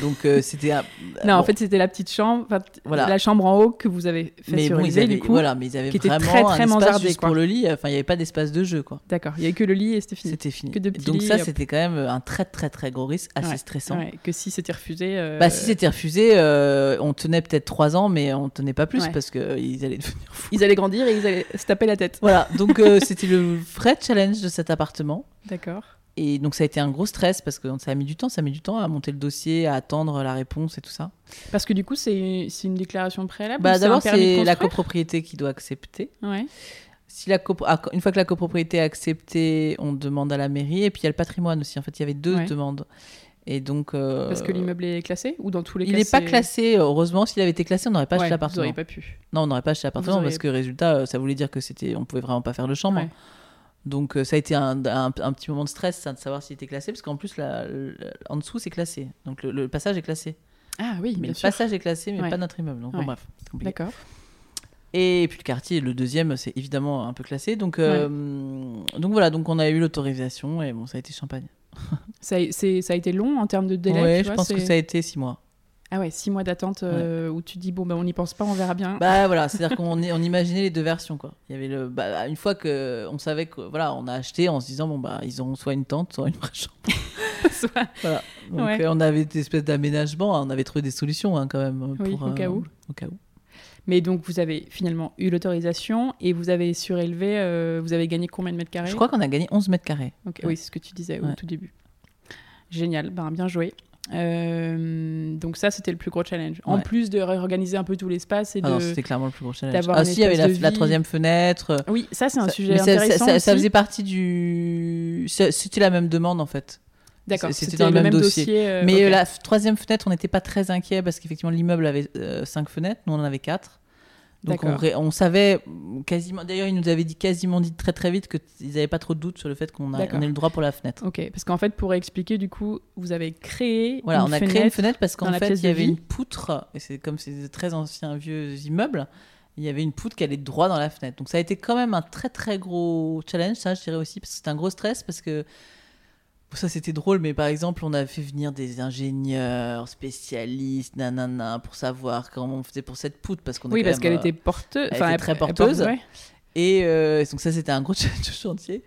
Donc euh, c'était. un- Non, en fait, c'était la petite chambre, Voilà. la chambre en haut que vous avez fait mais sur bon, ils avaient, du coup. voilà, mais ils avaient qui était très, très un espace juste pour le lit. Enfin, il n'y avait pas d'espace de jeu, quoi. D'accord, il y avait que le lit et c'était fini. C'était fini. Que deux petits Donc lits, ça, c'était quand même un très très très gros risque, assez Ouais, stressant. Ouais, que si c'était refusé. euh, Bah, si c'était refusé, euh, on tenait peut-être trois ans, mais on tenait pas plus Ouais. parce qu'ils allaient devenir fous. Ils allaient grandir et ils allaient se taper la tête. Voilà, donc c'était le vrai challenge de cet appartement. D'accord. Et donc ça a été un gros stress parce que ça a mis du temps, ça a mis du temps à monter le dossier, à attendre la réponse et tout ça. Parce que du coup, c'est c'est une déclaration préalable Bah, D'abord, c'est la copropriété qui doit accepter. Ouais. Si la copro- ah, Une fois que la copropriété est acceptée, on demande à la mairie. Et puis il y a le patrimoine aussi. En fait, il y avait deux Ouais. demandes. Et donc. euh, Parce que l'immeuble est classé Ou dans tous les Il cas n'est pas classé. Heureusement, s'il avait été classé, on n'aurait pas Ouais, acheté Vous l'appartement. n'auriez pas pu. Non, on n'aurait pas acheté l'appartement Vous auriez- parce que résultat, euh, ça voulait dire que c'était, on pouvait vraiment pas faire de chambre. Ouais. Donc euh, ça a été un, un- un petit moment de stress, ça, de savoir s'il était classé, parce qu'en plus, la- la- en dessous, c'est classé. Donc le, le passage est classé. Ah oui, Mais bien le sûr. passage est classé, mais Ouais. pas notre immeuble. Donc bon, Ouais. bref, c'est compliqué. D'accord. Et puis le quartier, le deuxième, c'est évidemment un peu classé. Donc, euh, donc voilà, donc on a eu l'autorisation et bon, ça a été champagne. Ça, a- c'est- ça a été long en termes de délai tu je vois, pense que ça a été six mois. Ah ouais, six mois d'attente euh, où tu dis, bon, bah, on n'y pense pas, on verra bien. Bah voilà, c'est-à-dire qu'on on imaginait les deux versions quoi. Il y avait le, bah, une fois que on savait que voilà, on a acheté en se disant bon bah ils auront soit une tente, soit une vraie chambre. Soit- Voilà. Donc Ouais. euh, on avait des espèces d'aménagements, on avait trouvé des solutions hein, quand même. Oui, pour, au cas euh, où. Au cas où. Mais donc, vous avez finalement eu l'autorisation et vous avez surélevé, vous avez gagné combien de mètres carrés? Je crois qu'on a gagné 11 mètres carrés. Ok, Ouais. Oui, c'est ce que tu disais au tout début. Génial, ben, bien joué. Euh, donc ça, c'était le plus gros challenge. En Ouais. plus de réorganiser un peu tout l'espace et Ah non, de... c'était clairement le plus gros challenge. Ah si, il y avait la, troisième fenêtre. Oui, ça, c'est un Ça- sujet ça- ça- intéressant ça, ça aussi. faisait partie du. ça- C'était la même demande en fait. D'accord, c'était dans le le même même dossier. dossier. euh, Mais la troisième fenêtre, on n'était pas très inquiet parce qu'effectivement l'immeuble avait euh, cinq fenêtres, nous on en avait quatre. Donc on, savait quasiment. D'ailleurs, ils nous avaient dit quasiment dit très très vite qu'ils n'avaient pas trop de doute sur le fait qu'on a- D'accord. on ait le droit pour la fenêtre. Ok, parce qu'en fait, pour expliquer, du coup, vous avez créé Voilà, une on a créé une fenêtre parce qu'en fait il y avait vie. une poutre et c'est comme c'est des très anciens vieux immeubles. Il y avait une poutre qui allait droit dans la fenêtre. Donc ça a été quand même un très très gros challenge, ça je dirais aussi, parce que c'était un gros stress parce que ça c'était drôle, mais par exemple on a fait venir des ingénieurs spécialistes, nanana, pour savoir comment on faisait pour cette poutre parce qu'on Oui, parce qu'elle euh, était porteuse. elle était très elle porteuse. porte- ouais. Et euh, donc ça, c'était un gros chantier.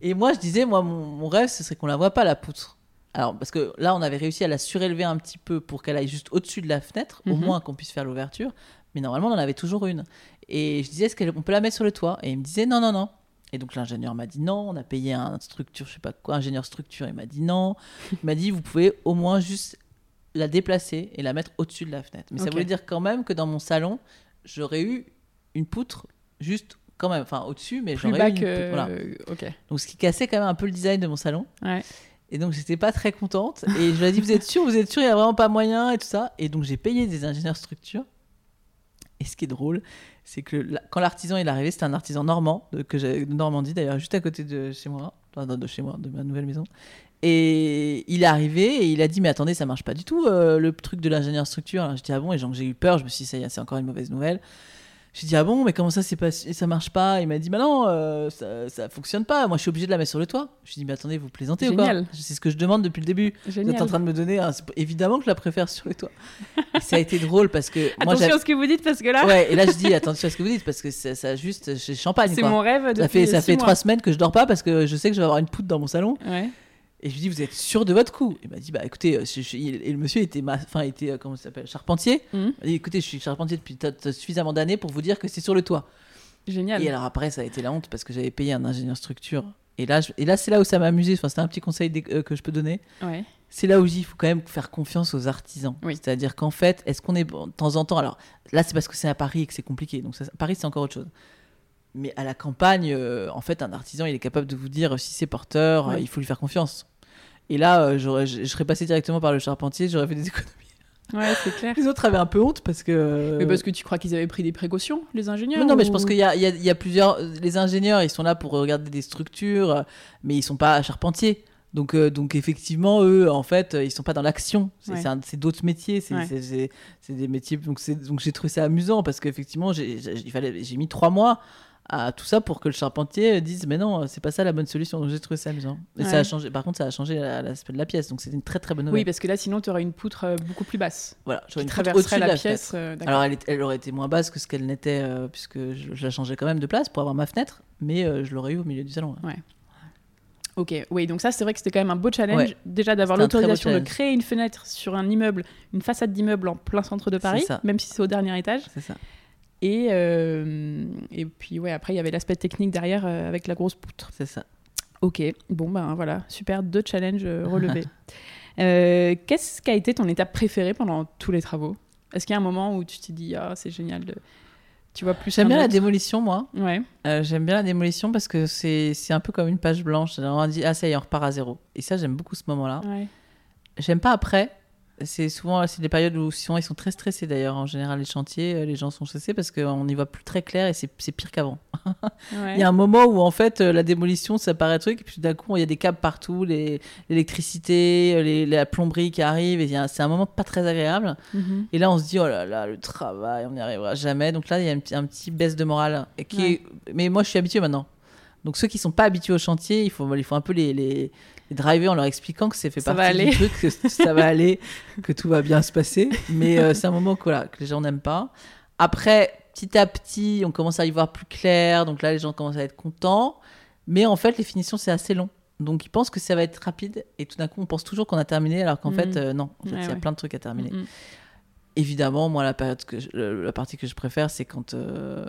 Et moi, je disais, moi, mon, mon rêve, ce serait qu'on la voit pas, la poutre. Alors, parce que là, on avait réussi à la surélever un petit peu pour qu'elle aille juste au-dessus de la fenêtre, au Mhm. moins qu'on puisse faire l'ouverture. Mais normalement, on en avait toujours une. Et je disais, est-ce qu'on peut la mettre sur le toit? Et il me disait, non, non, non. Et donc l'ingénieur m'a dit non, on a payé un structure, je sais pas quoi, ingénieur structure, il m'a dit non. Il m'a dit, vous pouvez au moins juste la déplacer et la mettre au-dessus de la fenêtre. Mais ça voulait dire quand même que dans mon salon, j'aurais eu une poutre juste quand même, enfin au-dessus, mais j'aurais eu une que. poutre, voilà. Ok. Donc ce qui cassait quand même un peu le design de mon salon. Ouais. Et donc j'étais pas très contente. Et je lui ai dit, vous êtes sûr, vous êtes sûr, il y a vraiment pas moyen et tout ça. Et donc j'ai payé des ingénieurs structure. Et ce qui est drôle, c'est que la- quand l'artisan est arrivé, c'était un artisan normand, de, que de Normandie d'ailleurs, juste à côté de chez moi, de, chez moi, de ma nouvelle maison. Et il est arrivé et il a dit mais attendez ça marche pas du tout euh, le truc de l'ingénieur structure. Alors, J'ai dit ah bon et j'ai eu peur, je me suis dit ça y est c'est encore une mauvaise nouvelle. J'ai dit ah bon mais comment ça c'est pas ça marche pas? Il m'a dit bah non euh, ça, ça fonctionne pas. Moi je suis obligé de la mettre sur le toit. Je lui ai dit mais attendez vous plaisantez ou quoi C'est ce que je demande depuis le début. Vous Génial. êtes en train de me donner un- évidemment que je la préfère sur le toit. Et ça a été drôle parce que moi Attention à ce que vous dites parce que là, ouais et là je dis attention à ce que vous dites parce que ça, ça juste c'est champagne c'est mon rêve depuis Ça fait ça fait mois. trois semaines que je dors pas parce que je sais que je vais avoir une poutre dans mon salon. Ouais. Et je lui dis, vous êtes sûr de votre coup? Il m'a dit, bah écoutez, euh, je- je- il- et le monsieur était, enfin, était euh, comment ça s'appelle, charpentier. Mhm. Il m'a dit, écoutez, je suis charpentier depuis t- t- suffisamment d'années pour vous dire que c'est sur le toit. Génial. Et alors après, ça a été la honte parce que j'avais payé un ingénieur structure. Et là, je- et là c'est là où ça m'a amusé. Enfin, c'était un petit conseil euh, que je peux donner. Ouais. C'est là où il faut quand même faire confiance aux artisans. Oui. C'est-à-dire qu'en fait, est-ce qu'on est de temps en temps Alors là, c'est parce que c'est à Paris et que c'est compliqué. Donc ça- Paris, c'est encore autre chose. Mais à la campagne, euh, en fait, un artisan, il est capable de vous dire euh, si c'est porteur, euh, il faut lui faire confiance. Et là, euh, j'aurais- je je serais passé directement par le charpentier, j'aurais fait des économies. Ouais, c'est clair. Les autres avaient un peu honte parce que. Mais parce que tu crois qu'ils avaient pris des précautions, les ingénieurs non, mais je ou- pense qu'il y a, il y a- il y a plusieurs. Les ingénieurs, ils sont là pour regarder des structures, euh, mais ils sont pas charpentiers. Donc, euh, donc effectivement, eux, en fait, euh, ils sont pas dans l'action. C'est Ouais. c'est un- c'est d'autres métiers. C'est Ouais. c'est- c'est- c'est des métiers. Donc, c'est- donc j'ai trouvé ça amusant parce qu'effectivement, j'ai j'ai- il fallait- j'ai mis trois mois à tout ça pour que le charpentier dise mais non c'est pas ça la bonne solution. Donc j'ai trouvé ça amusant. Et ça a changé. Par contre ça a changé la- l'aspect de la pièce. Donc c'était une très très bonne nouvelle. Oui, parce que là, sinon, tu aurais une poutre euh, beaucoup plus basse. Voilà j'aurais une poutre traverserait au-dessus de la, la pièce. euh, alors elle, est- elle aurait été moins basse que ce qu'elle n'était euh, puisque je, je la changeais quand même de place pour avoir ma fenêtre mais euh, je l'aurais eu au milieu du salon ouais. Ok, oui, donc ça, c'est vrai que c'était quand même un beau challenge. Ouais. Déjà d'avoir l'autorisation de créer une fenêtre sur un immeuble, une façade d'immeuble en plein centre de Paris, même si c'est au dernier étage. c'est ça Et, euh, et puis, ouais, après, il y avait l'aspect technique derrière euh, avec la grosse poutre. c'est ça Ok, bon ben voilà, super, deux challenges euh, relevés. Qu'est-ce qui a été ton étape préférée pendant tous les travaux? Est-ce qu'il y a un moment où tu t'es dit ah c'est génial de tu vois plus J'aime bien la démolition, moi. Ouais. Euh, j'aime bien la démolition parce que c'est c'est un peu comme une page blanche. On dit, ah ça y est, on repart à zéro. Et ça, j'aime beaucoup ce moment-là. ouais. J'aime pas après. C'est souvent c'est des périodes où souvent ils sont très stressés d'ailleurs. En général, les chantiers, euh, les gens sont stressés parce qu'on n'y voit plus très clair et c'est pire qu'avant. Ouais. Il y a un moment où en fait euh, la démolition ça paraît un truc et puis d'un coup il y a des câbles partout, l'électricité, euh, la plomberie qui arrive et c'est un moment pas très agréable. Mhm. Et là on se dit oh là là le travail on n'y arrivera jamais. Donc là il y a un petit, un petit baisse de morale et qui Ouais. est- mais moi je suis habitué maintenant. Donc ceux qui sont pas habitués au chantier il faut il faut un peu les, les, les driver en leur expliquant que c'est fait Ça partie va aller. du truc, que ça va aller, que tout va bien se passer. Mais euh, c'est un moment que, voilà, que les gens n'aiment pas. Après, petit à petit, on commence à y voir plus clair. Donc là, les gens commencent à être contents. Mais en fait, les finitions, c'est assez long. Donc ils pensent que ça va être rapide. Et tout d'un coup, on pense toujours qu'on a terminé, alors qu'en fait, euh, non. En fait, Ouais, il y a ouais. plein de trucs à terminer. Mhm. Évidemment, moi, la, période que je- le- la partie que je préfère, c'est quand. euh,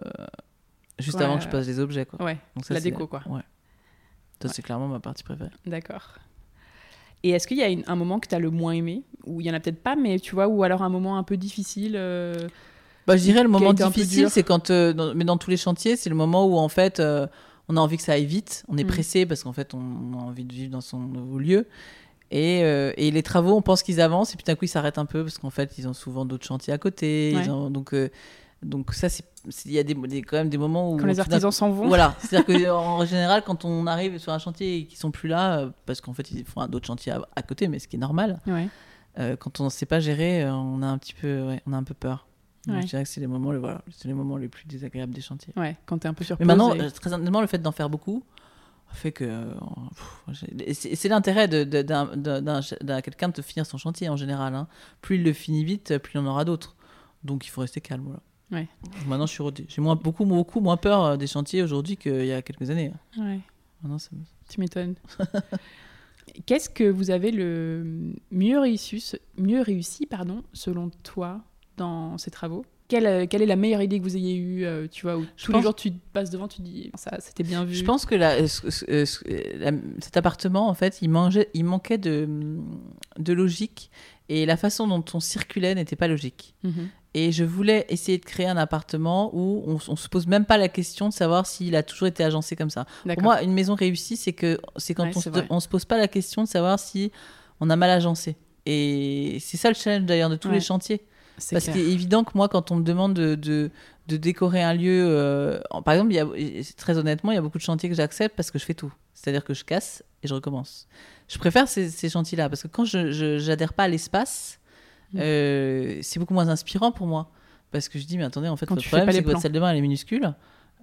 juste Ouais, avant que je pose les objets. Quoi. Ouais, Donc ça, la déco, quoi. Ouais. Ça, Ouais. c'est clairement ma partie préférée. d'accord. Et est-ce qu'il y a une- un moment que tu as le moins aimé? Ou il y en a peut-être pas, mais tu vois, ou alors un moment un peu difficile euh, Bah, je dirais le moment difficile, c'est quand, euh, dans- mais dans tous les chantiers, c'est le moment où en fait euh, on a envie que ça aille vite, on est Mm. pressé parce qu'en fait on a envie de vivre dans son nouveau lieu. Et, et les travaux, on pense qu'ils avancent et puis d'un coup ils s'arrêtent un peu parce qu'en fait ils ont souvent d'autres chantiers à côté. ils Ouais. ont- donc, donc ça, il y a des, des- quand même des moments où Quand les artisans s'en vont Voilà, c'est-à-dire qu'en général, quand on arrive sur un chantier et qu'ils sont plus là, euh, parce qu'en fait ils font un- d'autres chantiers à, à côté, mais ce qui est normal, Ouais. euh, quand on ne sait pas gérer, euh, on a un petit peu, ouais, on a un peu peur. Donc, Ouais. Je dirais que c'est les moments, voilà, les moments les plus désagréables des chantiers. Ouais, quand t'es un peu sur Mais maintenant, et- très honnêtement, le fait d'en faire beaucoup fait que c'est l'intérêt de, de- d'un, d'un- d'un- d'un- quelqu'un de finir son chantier en général. hein. Plus il le finit vite, plus il en aura d'autres. Donc il faut rester calme. Voilà. Ouais. Maintenant, je suis. J'ai moins, beaucoup, beaucoup moins peur euh, des chantiers aujourd'hui qu'il y a quelques années. Ouais. Maintenant, ça me- Tu m'étonnes. Qu'est-ce que vous avez le mieux réussi, mieux réussi pardon, selon toi, dans ces travaux? Quelle, euh, quelle est la meilleure idée que vous ayez eue euh, Tu vois, où tous les jours tu passes devant, tu dis ça, c'était bien vu. Je pense que la- ce- ce- ce- la- cet appartement, en fait, il, mangeait, il manquait de, de logique et la façon dont on circulait n'était pas logique. Mhm. Et je voulais essayer de créer un appartement où on, on se pose même pas la question de savoir s'il a toujours été agencé comme ça. Pour moi, une maison réussie, c'est que c'est quand Ouais, on, se, on se pose pas la question de savoir si on a mal agencé. Et c'est ça le challenge d'ailleurs de tous Ouais, les chantiers. Parce qu'il est évident que moi, quand on me demande de, de, de décorer un lieu, euh, par exemple, il y a, et très honnêtement, il y a beaucoup de chantiers que j'accepte parce que je fais tout. C'est-à-dire que je casse et je recommence. Je préfère ces, ces chantiers-là parce que quand je n'adhère pas à l'espace, Mm. euh, c'est beaucoup moins inspirant pour moi. Parce que je dis, mais attendez, en fait, Quand votre problème, c'est que votre salle de bain, elle est minuscule.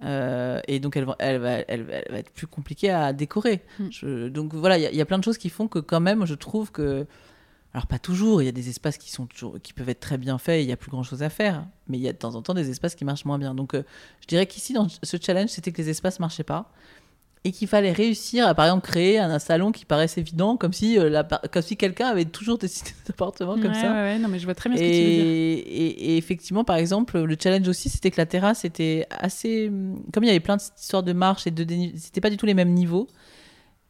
euh, et donc, elle va, elle, va, elle, va, elle va être plus compliquée à décorer. Mm. Je- donc, voilà, il y, a- il y a plein de choses qui font que, quand même, je trouve que. Alors, pas toujours, il y a des espaces qui, sont toujours, qui peuvent être très bien faits, et il y a plus grand chose à faire. Mais il y a de temps en temps des espaces qui marchent moins bien. Donc, euh, je dirais qu'ici, dans ce challenge, c'était que les espaces marchaient pas. Et qu'il fallait réussir à, par exemple, créer un, un salon qui paraissait évident, comme si, euh, la par- comme si quelqu'un avait toujours décidé cet appartement comme ouais, ça. Ouais, ouais, non, mais je vois très bien ce Et, que tu veux dire. et- et effectivement, par exemple, le challenge aussi, c'était que la terrasse était assez. Comme il y avait plein d'histoires de marche et de c'était pas du tout les mêmes niveaux.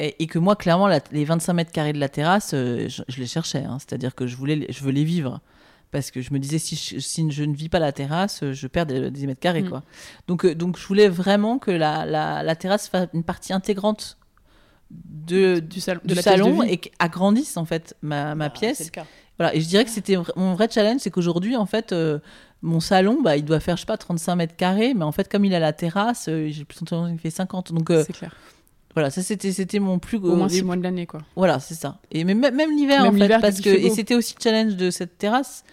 Et, et que moi, clairement, la- les 25 mètres carrés de la terrasse, euh, je, je les cherchais. hein. C'est-à-dire que je, voulais, je veux les vivre. Parce que je me disais, si je, si je ne vis pas la terrasse, euh, je perds des, des mètres carrés. Mm. Quoi. Donc, euh, donc, je voulais vraiment que la, la, la terrasse fasse une partie intégrante de, du, salon, de du la de salon vie. et qu'agrandisse en fait ma, ma pièce. c'est le cas. Voilà, et je dirais que c'était mon vrai challenge, c'est qu'aujourd'hui, en fait, euh, mon salon, bah, il doit faire, je sais pas, 35 mètres carrés, mais en fait, comme il a la terrasse, euh, j'ai plus qu'il fait 50. Donc, euh, clair. Voilà, ça, c'était, c'était mon plus Au moins six mois de l'année, quoi. Voilà, c'est ça. Et même, même l'hiver, en fait, parce que, et c'était aussi le challenge de cette terrasse,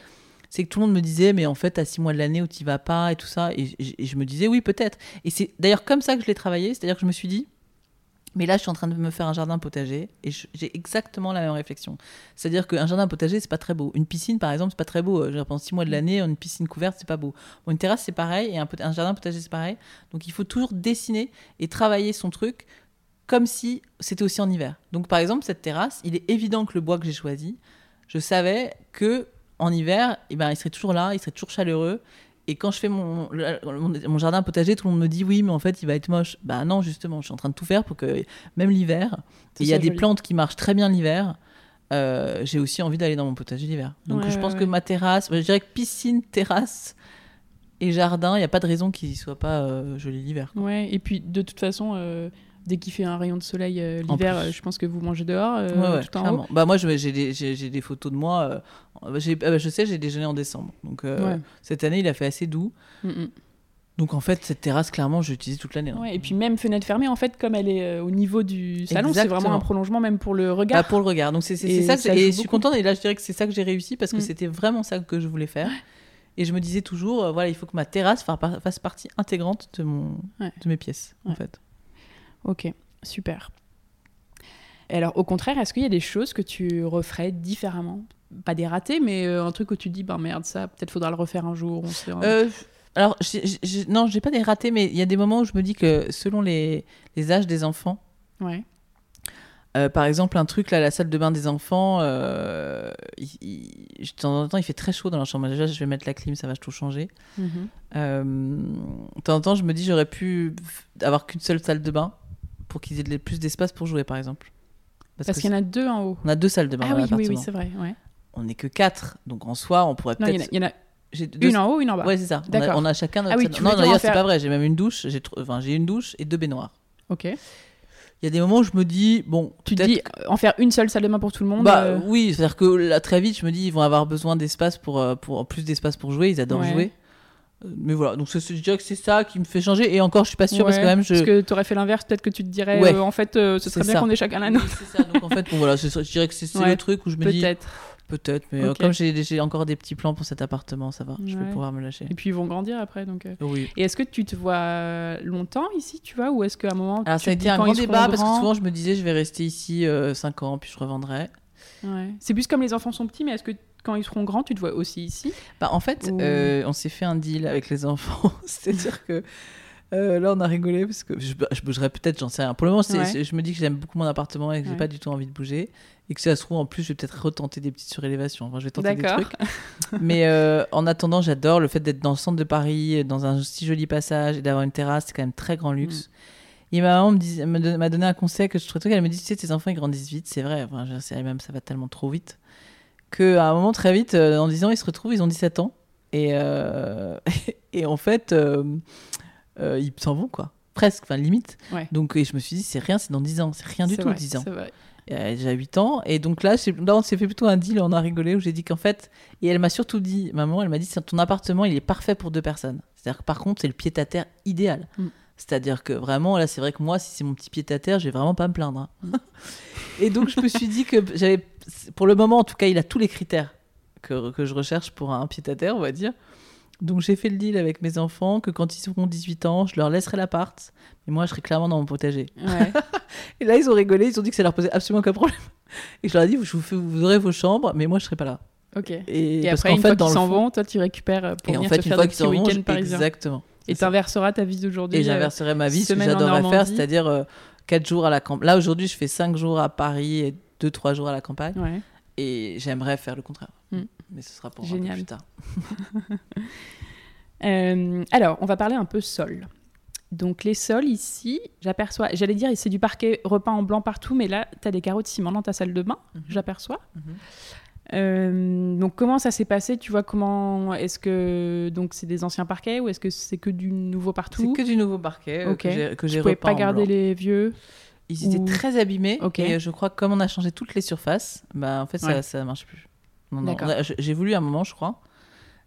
c'est que tout le monde me disait, mais en fait, à 6 mois de l'année où tu vas pas et tout ça, et, je me disais, oui, peut-être. Et c'est d'ailleurs comme ça que je l'ai travaillé, c'est-à-dire que je me suis dit, mais là, je suis en train de me faire un jardin potager et j'ai exactement la même réflexion. C'est-à-dire qu'un jardin potager, c'est pas très beau. Une piscine, par exemple, c'est pas très beau. Je pense six mois de l'année, une piscine couverte, c'est pas beau. Bon, une terrasse, c'est pareil et un, un jardin potager, c'est pareil. Donc, il faut toujours dessiner et travailler son truc comme si c'était aussi en hiver. Donc, par exemple, cette terrasse, il est évident que le bois que j'ai choisi, je savais que en hiver, eh ben, il serait toujours là, il serait toujours chaleureux Et quand je fais mon, mon, jardin potager, tout le monde me dit oui, mais en fait, il va être moche. Bah non, justement, je suis en train de tout faire pour que, même l'hiver, il y a des plantes qui marchent très bien l'hiver. euh, j'ai aussi envie d'aller dans mon potager l'hiver. Donc Ouais, je pense ouais, que ma terrasse, je dirais que piscine, terrasse et jardin, il n'y a pas de raison qu'il soit pas euh, joli l'hiver. Ouais, et puis de toute façon, euh, dès qu'il fait un rayon de soleil euh, l'hiver, euh, je pense que vous mangez dehors, euh, Ouais, ouais, tout en haut. clairement. Bah moi, j'ai des, photos de moi. euh, j'ai- ah bah, je sais, j'ai déjeuné en décembre. Donc euh, Ouais. cette année, il a fait assez doux. Mm, mm. Donc en fait, cette terrasse, clairement, je l'utilise toute l'année. hein. Ouais, et puis même fenêtre fermée, en fait, comme elle est euh, au niveau du salon, c'est vraiment un prolongement même pour le Bah, regard. pour le regard. Donc c'est ça, et je suis contente. Et là, je dirais que c'est ça que j'ai réussi parce que Mm. c'était vraiment ça que je voulais faire. Et je me disais toujours, euh, voilà, il faut que ma terrasse fa- fa- fasse partie intégrante de, mon, Ouais. de mes pièces, en fait. Ok, super. Et alors, au contraire, est-ce qu'il y a des choses que tu referais différemment? Pas des ratés, mais euh, un truc où tu te dis, ben merde, ça, peut-être faudra le refaire un jour. On sait, Euh, alors, j'ai- j'ai- non, j'ai pas des ratés, mais il y a des moments où je me dis que selon les, les âges des enfants, Ouais. euh, par exemple, un truc là, la salle de bain des enfants, de temps en temps, il fait très chaud dans la chambre. Déjà, je vais mettre la clim, ça va tout changer. Euh, de temps en temps, je me dis, j'aurais pu avoir qu'une seule salle de bain pour qu'ils aient plus d'espace pour jouer, par exemple. Parce qu'il y en a deux en haut. on a deux salles de bain Ah oui, oui, oui, c'est vrai. Ouais. on n'est que quatre, donc en soi, on pourrait Non, il y en a- peut-être. il y, en a deux- une en haut, une en bas. Ouais, c'est ça. On a, on a chacun notre Ah oui, Non, d'ailleurs, c'est pas vrai. J'ai même une douche. J'ai tr- enfin, une douche et deux baignoires. Ok. Il y a des moments où je me dis, bon, Tu te dis en faire une seule salle de bain pour tout le monde Bah euh, oui, c'est-à-dire que là très vite, je me dis ils vont avoir besoin d'espace pour, euh, pour plus d'espace pour jouer, ils adorent Ouais. jouer. Euh, Mais voilà, donc c'est- je dirais que c'est ça qui me fait changer. Et encore, je suis pas sûre parce que ouais, quand même je. Parce que tu aurais fait l'inverse, peut-être que tu te dirais, Ouais. euh, en fait, euh, ce serait bien qu'on ait chacun la Oui, nôtre. c'est ça. Donc en fait, bon voilà, je dirais que c'est Ouais, le truc où je me dis Peut-être. peut-être, mais comme j'ai encore des petits plans pour cet appartement, ça va, je vais Ouais. pouvoir me lâcher. Et puis ils vont grandir après. Donc, euh. Oui. Et est-ce que tu te vois longtemps ici, tu vois Ou est-ce qu'à un moment. Alors tu ça a été un grand débat parce que souvent je me disais je vais rester ici 5 ans puis je revendrai. Ouais. C'est plus comme les enfants sont petits, mais est-ce que quand ils seront grands, tu te vois aussi ici Bah, en fait, Ou- euh, on s'est fait un deal avec les enfants. C'est-à-dire que euh, là, on a rigolé parce que je, je bougerai peut-être, j'en sais rien. Pour le moment, Ouais. je me dis que j'aime beaucoup mon appartement et que j'ai Ouais. pas du tout envie de bouger. Et que si ça se trouve, en plus, je vais peut-être retenter des petites surélévations. Enfin, je vais tenter des trucs. Mais euh, en attendant, j'adore le fait d'être dans le centre de Paris, dans un si joli passage et d'avoir une terrasse. C'est quand même très grand luxe. Mm. Et ma maman m'a donné un conseil que je trouvais très Elle me dit, tu sais, tes enfants, ils grandissent vite. C'est vrai. Enfin, je sais même, ça va tellement trop vite. Qu'à un moment, très vite, euh, en 10 ans, ils se retrouvent, ils ont 17 ans. Et, euh, et en fait, euh, euh, ils s'en vont, quoi. Presque, enfin, limite. Ouais. Donc, et je me suis dit, c'est rien, c'est dans 10 ans. C'est rien du tout, vrai, 10 ans. déjà 8 ans. Et donc là, là on s'est fait plutôt un deal, on a rigolé, où j'ai dit qu'en fait, et elle m'a surtout dit, maman, elle m'a dit, ton appartement, il est parfait pour deux personnes. C'est-à-dire que par contre, c'est le pied-à-terre idéal. Mm. C'est-à-dire que vraiment, là, c'est vrai que moi, si c'est mon petit pied-à-terre, je vais vraiment pas me plaindre. hein. et donc, je me suis dit que j'avais, pour le moment, en tout cas, il a tous les critères que, que je recherche pour un pied-à-terre, on va dire. Donc, j'ai fait le deal avec mes enfants que quand ils auront 18 ans, je leur laisserai l'appart. Mais moi, je serai clairement dans mon potager. Ouais. Et là, ils ont rigolé, ils ont dit que ça leur posait absolument aucun problème. Et je leur ai dit, vous, vous, aurez vos chambres, mais moi, je serai pas là. ok. Et, Et après, une fait, fois qu'ils s'en vont, toi, tu récupères euh, pour et en venir fait, te une faire fois des petits week-ends exactement. Et t'inverseras ta vie d'aujourd'hui. Et euh, j'inverserai ma vie, ce que en j'adorerais faire, c'est-à-dire 4 jours à la campagne. Là, aujourd'hui, je fais 5 jours à Paris et 2-3 jours à la campagne. Ouais. Et j'aimerais faire le contraire. Mm. Mais ce sera pour un peu plus tard. Euh, alors, on va parler un peu sol. Donc, les sols ici, j'aperçois, j'allais dire, c'est du parquet repeint en blanc partout, mais là, tu as des carreaux de ciment dans ta salle de bain, Mhm. j'aperçois. Mhm. Euh, donc, comment ça s'est passé? Tu vois, comment est-ce que donc c'est des anciens parquets ou est-ce que c'est que du nouveau C'est partout que du nouveau parquet euh, que j'ai- que Tu pouvais repeint pas en garder blanc. les vieux? Ils étaient ou- très abîmés. Ok. Et je crois que comme on a changé toutes les surfaces, bah, en fait, ça, Ouais. ça marche plus. Non, J'ai voulu un moment, je crois.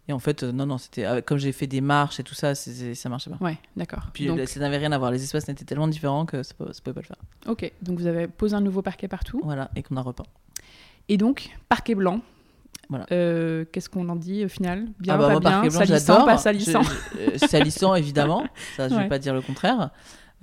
Et en fait, euh, non, non, c'était avec- comme j'ai fait des marches et tout ça, ça marchait pas. Ouais, d'accord. Puis Donc, là, ça n'avait rien à voir. Les espaces n'étaient tellement différents que ça, ne pouvait pas le faire. ok, donc vous avez posé un nouveau parquet partout. Voilà, et qu'on a repeint. Et donc, parquet blanc. Voilà. Euh, Qu'est-ce qu'on en dit au final? Bien, Ah bah, pas moi, bien, parquet blanc, salissant, pas salissant. Je- je- euh, salissant, évidemment. Ça, je Ouais. vais pas dire le contraire.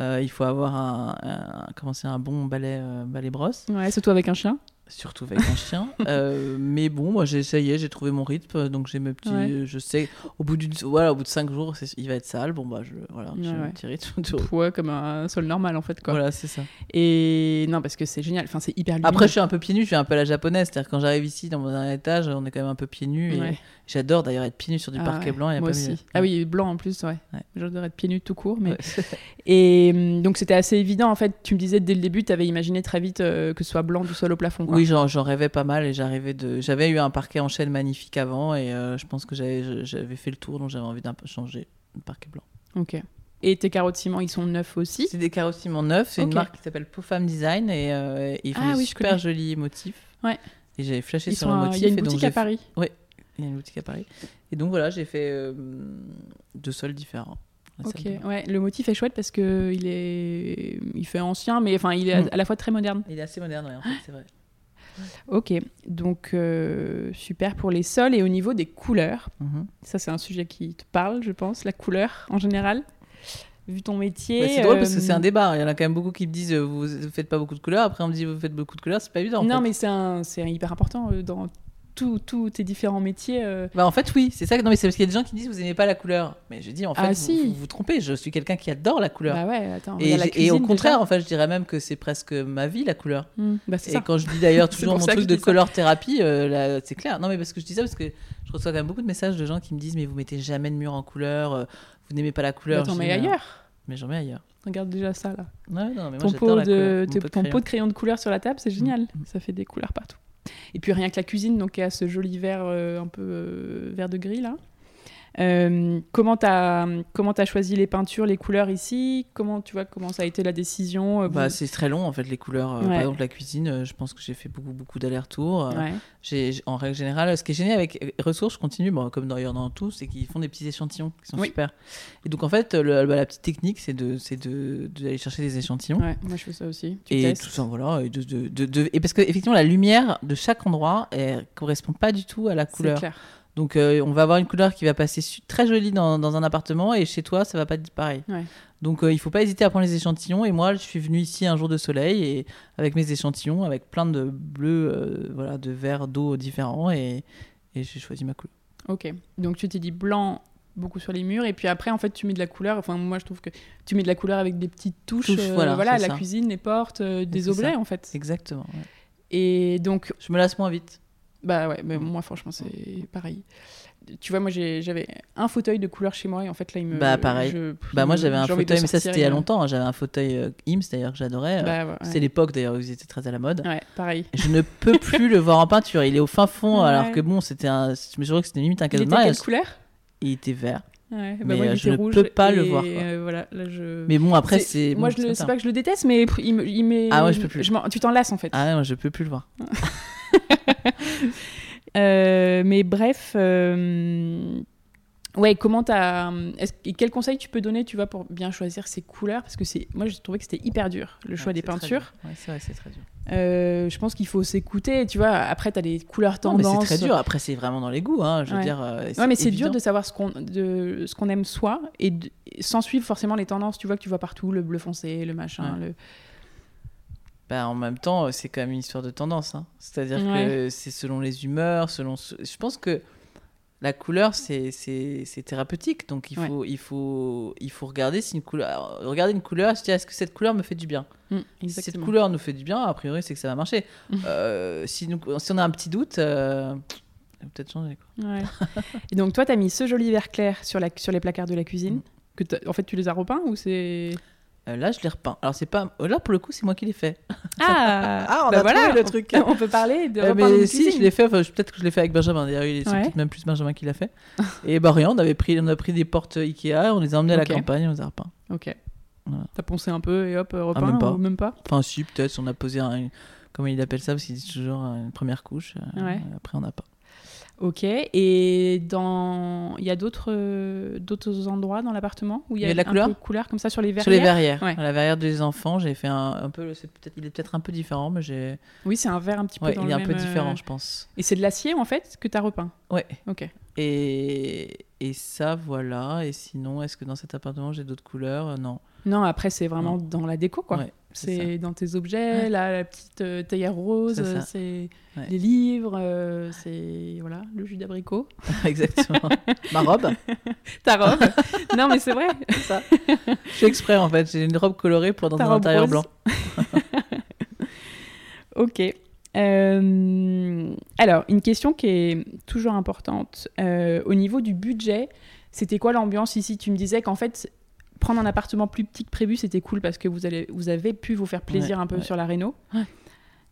Euh, il faut avoir un, un- c'est, un bon balai, euh, balai brosse. Ouais, surtout avec un chien. Surtout avec un chien. Euh, mais bon, moi j'ai essayé, j'ai trouvé mon rythme, donc j'ai mes petits. Ouais. Je sais, au bout d'une, voilà, au bout de 5 jours, il va être sale. Bon bah je, voilà, j'ai Ouais, ouais. petit rythme. de- Ouais, comme un sol normal en fait quoi. Voilà, c'est ça. Et non, parce que c'est génial. Enfin, c'est hyper lumineux. Après, je suis un peu pieds nus, je suis un peu à la japonaise. C'est-à-dire quand j'arrive ici dans mon dernier étage, on est quand même un peu pieds nus. Et. J'adore d'ailleurs être pieds nus sur du Ah parquet blanc. Moi aussi. mieux. Ah oui, blanc en plus, ouais. J'adorerais être pieds nus tout court. Mais... Et hum, donc, c'était assez évident en fait. Tu me disais dès le début, tu avais imaginé très vite euh, que ce soit blanc du sol au plafond. quoi. Oui, j'en rêvais pas mal et j'arrivais de. J'avais eu un parquet en chêne magnifique avant et euh, je pense que j'avais fait le tour, donc j'avais envie d'un peu changer le parquet blanc. Ok. Et tes carreaux de ciment, ils sont neufs aussi? C'est des carreaux ciment neufs, c'est une marque qui s'appelle Pofam Design et euh, ils font Ah des oui, super jolis motifs. Ouais. Et j'avais flashé Ils sur le motif. Il y a une et boutique à Paris. fait- Il y a une boutique à Paris. Et donc voilà, j'ai fait euh, deux sols différents. Ok, de ouais, le motif est chouette parce que il est, il fait ancien, mais enfin, il est à- Mm. à la fois très moderne. Il est assez moderne, ouais, en fait, c'est vrai. Ok, donc euh, super pour les sols et au niveau des couleurs. Mhm. Ça, c'est un sujet qui te parle, je pense, la couleur en général. Vu ton métier. Ouais, c'est drôle parce que euh, c'est un débat. Il y en a quand même beaucoup qui me disent euh, vous, vous faites pas beaucoup de couleurs. Après, on me dit vous faites beaucoup de couleurs. C'est pas évident. en non, fait. mais c'est hyper important euh, dans tous tes différents métiers. euh. Bah, en fait, oui, c'est ça. Non, mais c'est parce qu'il y a des gens qui disent vous aimez pas la couleur. Mais je dis en fait, Ah, vous, si. vous vous trompez. Je suis quelqu'un qui adore la couleur. Bah ouais, attends. et, la au déjà. contraire, en fait, je dirais même que c'est presque ma vie la couleur. Hmm, bah, Et ça. quand je dis d'ailleurs toujours mon truc de color thérapie, euh, c'est clair. Non, mais parce que je dis ça parce que je reçois quand même beaucoup de messages de gens qui me disent mais vous mettez jamais de mur en couleur, euh, vous n'aimez pas la couleur. Bah, t'en mets ailleurs. Mais j'en mets ailleurs. Regarde déjà ça là. Ouais, non, mais moi ton pot de, ton crayon. pot de crayon de couleur sur la table, c'est génial. Mm. Ça fait des couleurs partout. Et puis rien que la cuisine, donc qui a ce joli vert euh, un peu euh, vert de gris là. Euh, comment t'as comment as choisi les peintures, les couleurs ici? Comment tu vois comment ça a été la décision euh, Bah, vous- c'est très long en fait les couleurs. Euh, Ouais. Par exemple la cuisine, je pense que j'ai fait beaucoup beaucoup d'allers-retours. Ouais. En règle générale, ce qui est génial avec ressources, je continue, bon, comme d'ailleurs dans tout, c'est qu'ils font des petits échantillons qui sont Oui. super. Et donc en fait, le- bah, la petite technique, c'est de, c'est de, d'aller chercher des échantillons. Ouais, moi je fais ça aussi. Tu Et testes? tout ça, voilà. Et, de, de- de- de- et parce que effectivement, la lumière de chaque endroit elle correspond pas du tout à la C'est couleur. clair. Donc euh, on va avoir une couleur qui va passer très jolie dans, dans un appartement et chez toi, ça va pas être pareil. Ouais. Donc euh, il faut pas hésiter à prendre les échantillons. Et moi, je suis venue ici un jour de soleil et avec mes échantillons, avec plein de bleus, euh, voilà, de verts d'eau différents et, et j'ai choisi ma couleur. Ok. Donc tu t'es dit blanc beaucoup sur les murs et puis après en fait tu mets de la couleur. Enfin moi je trouve que tu mets de la couleur avec des petites touches. Euh, voilà, la ça. cuisine, les portes, des objets ça. en fait. Exactement. ouais. Et donc Je me lasse moins vite. Bah ouais, mais Mm. moi franchement c'est pareil. Tu vois, moi j'avais un fauteuil de couleur chez moi et en fait là il me. Bah, pareil. je- Bah moi il j'avais un fauteuil, mais ça c'était il y a longtemps. hein. J'avais un fauteuil euh, IMS d'ailleurs que j'adorais. Bah ouais, C'est l'époque d'ailleurs où ils étaient très à la mode. ouais, pareil. Je ne peux plus le voir en peinture. Il est au fin fond, Ouais. alors que bon, c'était un. Je me souviens que c'était limite un Il cadeau était de mariage. quelle couleur? Il était vert. ouais, bah Mais, moi, il euh, était je ne peux pas le voir, euh, voilà, là je. Mais bon, après, C'est- moi bon, je c'est sais pas que je le déteste, mais il me, il met- Ah ouais, je peux plus. tu t'en lasses en fait. Ah ouais, je peux plus le voir. Euh, mais bref, euh, ouais, comment t'as, quel conseil tu peux donner, tu vois, pour bien choisir ces couleurs? Parce que c'est, moi, j'ai trouvé que c'était hyper dur le choix des peintures. Ouais, c'est vrai, c'est très dur. Euh, je pense qu'il faut s'écouter, tu vois. Après, t'as des couleurs Non, mais tendances. c'est très dur. Après, c'est vraiment dans les goûts. Hein, je veux Ouais. dire. Ouais, mais c'est dur de savoir ce qu'on, de, ce qu'on aime soi et de- sans suivre forcément les tendances, tu vois, que tu vois partout, le bleu foncé, le machin, le. Bah, en même temps, euh, c'est quand même une histoire de tendance. hein. C'est-à-dire que c'est selon les humeurs, selon. Je pense que la couleur, c'est c'est- c'est thérapeutique. Donc, il Ouais. faut, il, faut, il faut regarder si une couleur. Regarder une couleur, se dire est-ce que cette couleur me fait du bien? Mm, Si cette couleur nous fait du bien, a priori, c'est que ça va marcher. Mm. Euh, si, nous- si on a un petit doute, euh, ça va peut-être changer. Quoi. Ouais. et donc, toi, t'as mis ce joli vert clair sur, la, sur les placards de la cuisine. Mm. Que en fait, tu les as repeints ou c'est. Euh, là, je les repeins. Alors, c'est pas. euh, Là, pour le coup, c'est moi qui l'ai fait. Ah, Ah, on bah a voilà, trouvé le truc. On peut parler de Euh, mais si, cuisine. je l'ai fait. Enfin, je- peut-être que je l'ai fait avec Benjamin. D'ailleurs, il est- c'est Ouais. peut-être même plus Benjamin qui l'a fait. Et bah, rien, on, avait pris, on a pris des portes Ikea, on les a emmenées à la campagne, on les a repeints. Ok. Voilà. T'as poncé un peu et hop, repeint même pas. ou même pas? Enfin, si, peut-être, on a posé un. Comment il appelle ça Parce qu'il dit toujours une première couche. Ouais. après, on n'a pas. Ok. Et dans, il y a d'autres euh, d'autres endroits dans l'appartement où il y a, Il y a de la un couleur peu de couleur comme ça sur les verrières. Sur les verrières. Ouais. La verrière des enfants, j'ai fait un, un peu. c'est Peut-être, il est peut-être un peu différent, mais j'ai. Oui, c'est un verre un petit peu Ouais, dans il le est un peu euh, différent, je pense. Et c'est de l'acier en fait que t'as repeint. Ouais. Ok. Et, et ça, voilà. Et sinon, est-ce que dans cet appartement, j'ai d'autres couleurs? Euh, Non. Non, après c'est vraiment dans la déco quoi. Ouais. C'est dans tes objets, là, la petite euh, théière rose, C'est euh, Ouais. les livres, euh, c'est voilà, le jus d'abricot. Exactement. Ma robe, Ta robe. non, mais c'est vrai. ça. Je fais exprès en fait. J'ai une robe colorée pour dans un intérieur rose. blanc. Ok. Euh, alors, une question qui est toujours importante. Au niveau du budget, c'était quoi l'ambiance ici? Tu me disais qu'en fait, prendre un appartement plus petit que prévu, c'était cool parce que vous, allez, vous avez pu vous faire plaisir Ouais, un peu ouais. sur la réno. Ouais.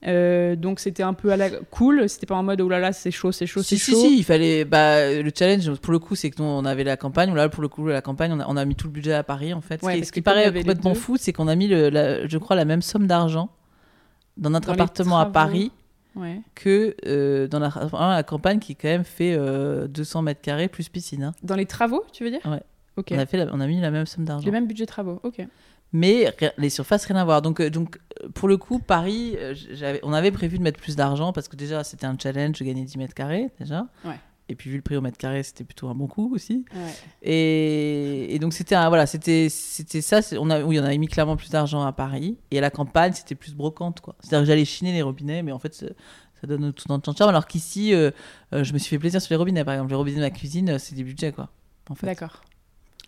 Euh, donc c'était un peu à la cool, c'était pas en mode oh là là c'est chaud, c'est chaud, c'est Si, si, chaud. si, il fallait. Bah, le challenge, pour le coup, c'est que nous, on avait la campagne. Là, pour le coup, la campagne, on a, on a mis tout le budget à Paris, en fait. Ouais, ce qui, ce qui paraît complètement fou, c'est qu'on a mis, le, la- je crois, la même somme d'argent dans notre Dans appartement à. Paris Ouais. que euh, dans la, campagne qui, quand même, fait euh, 200 mètres carrés plus piscine. hein. Dans les travaux, tu veux dire? Ouais. On, a fait la- on a mis la même somme d'argent. Le même budget travaux, ok. Mais les surfaces, rien à voir. Donc, euh, donc euh, pour le coup, Paris, euh, on avait prévu de mettre plus d'argent parce que déjà, c'était un challenge de gagner 10 mètres carrés, déjà. Ouais. Et puis, vu le prix au mètre carré, c'était plutôt un bon coup aussi. Ouais. Et, et donc, c'était voilà, c'était, ça. On a, oui, on avait mis clairement plus d'argent à Paris. Et à la campagne, c'était plus brocante, quoi. C'est-à-dire que j'allais chiner les robinets, mais en fait, ça donne tout temps de charme. Alors qu'ici, euh, euh, je me suis fait plaisir sur les robinets, par exemple. Les robinets de ma cuisine, c'est des budgets, quoi. En fait. D'accord,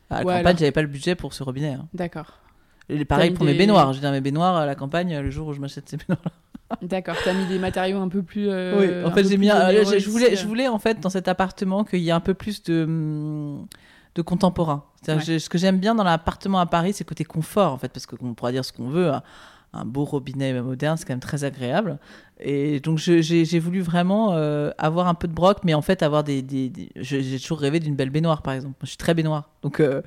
À la Ouais, campagne, alors- j'avais pas le budget pour ce robinet. hein. d'accord. Et pareil pour mes baignoires. Je veux dire, mes baignoires à la campagne, le jour où je m'achète ces baignoires. D'accord, t'as mis des matériaux un peu plus. euh, oui, en fait, j'ai mis. un- je, je voulais, je voulais en fait dans cet appartement qu'il y ait un peu plus de hum, de contemporain. Ouais. je- ce que j'aime bien dans l'appartement à Paris, c'est le côté confort en fait, parce qu'on pourra dire ce qu'on veut. Un, un beau robinet moderne, c'est quand même très agréable. Et donc j'ai voulu vraiment euh, avoir un peu de broc, mais en fait avoir des. des- J'ai toujours rêvé d'une belle baignoire, par exemple. Moi, je suis très baignoire, donc euh,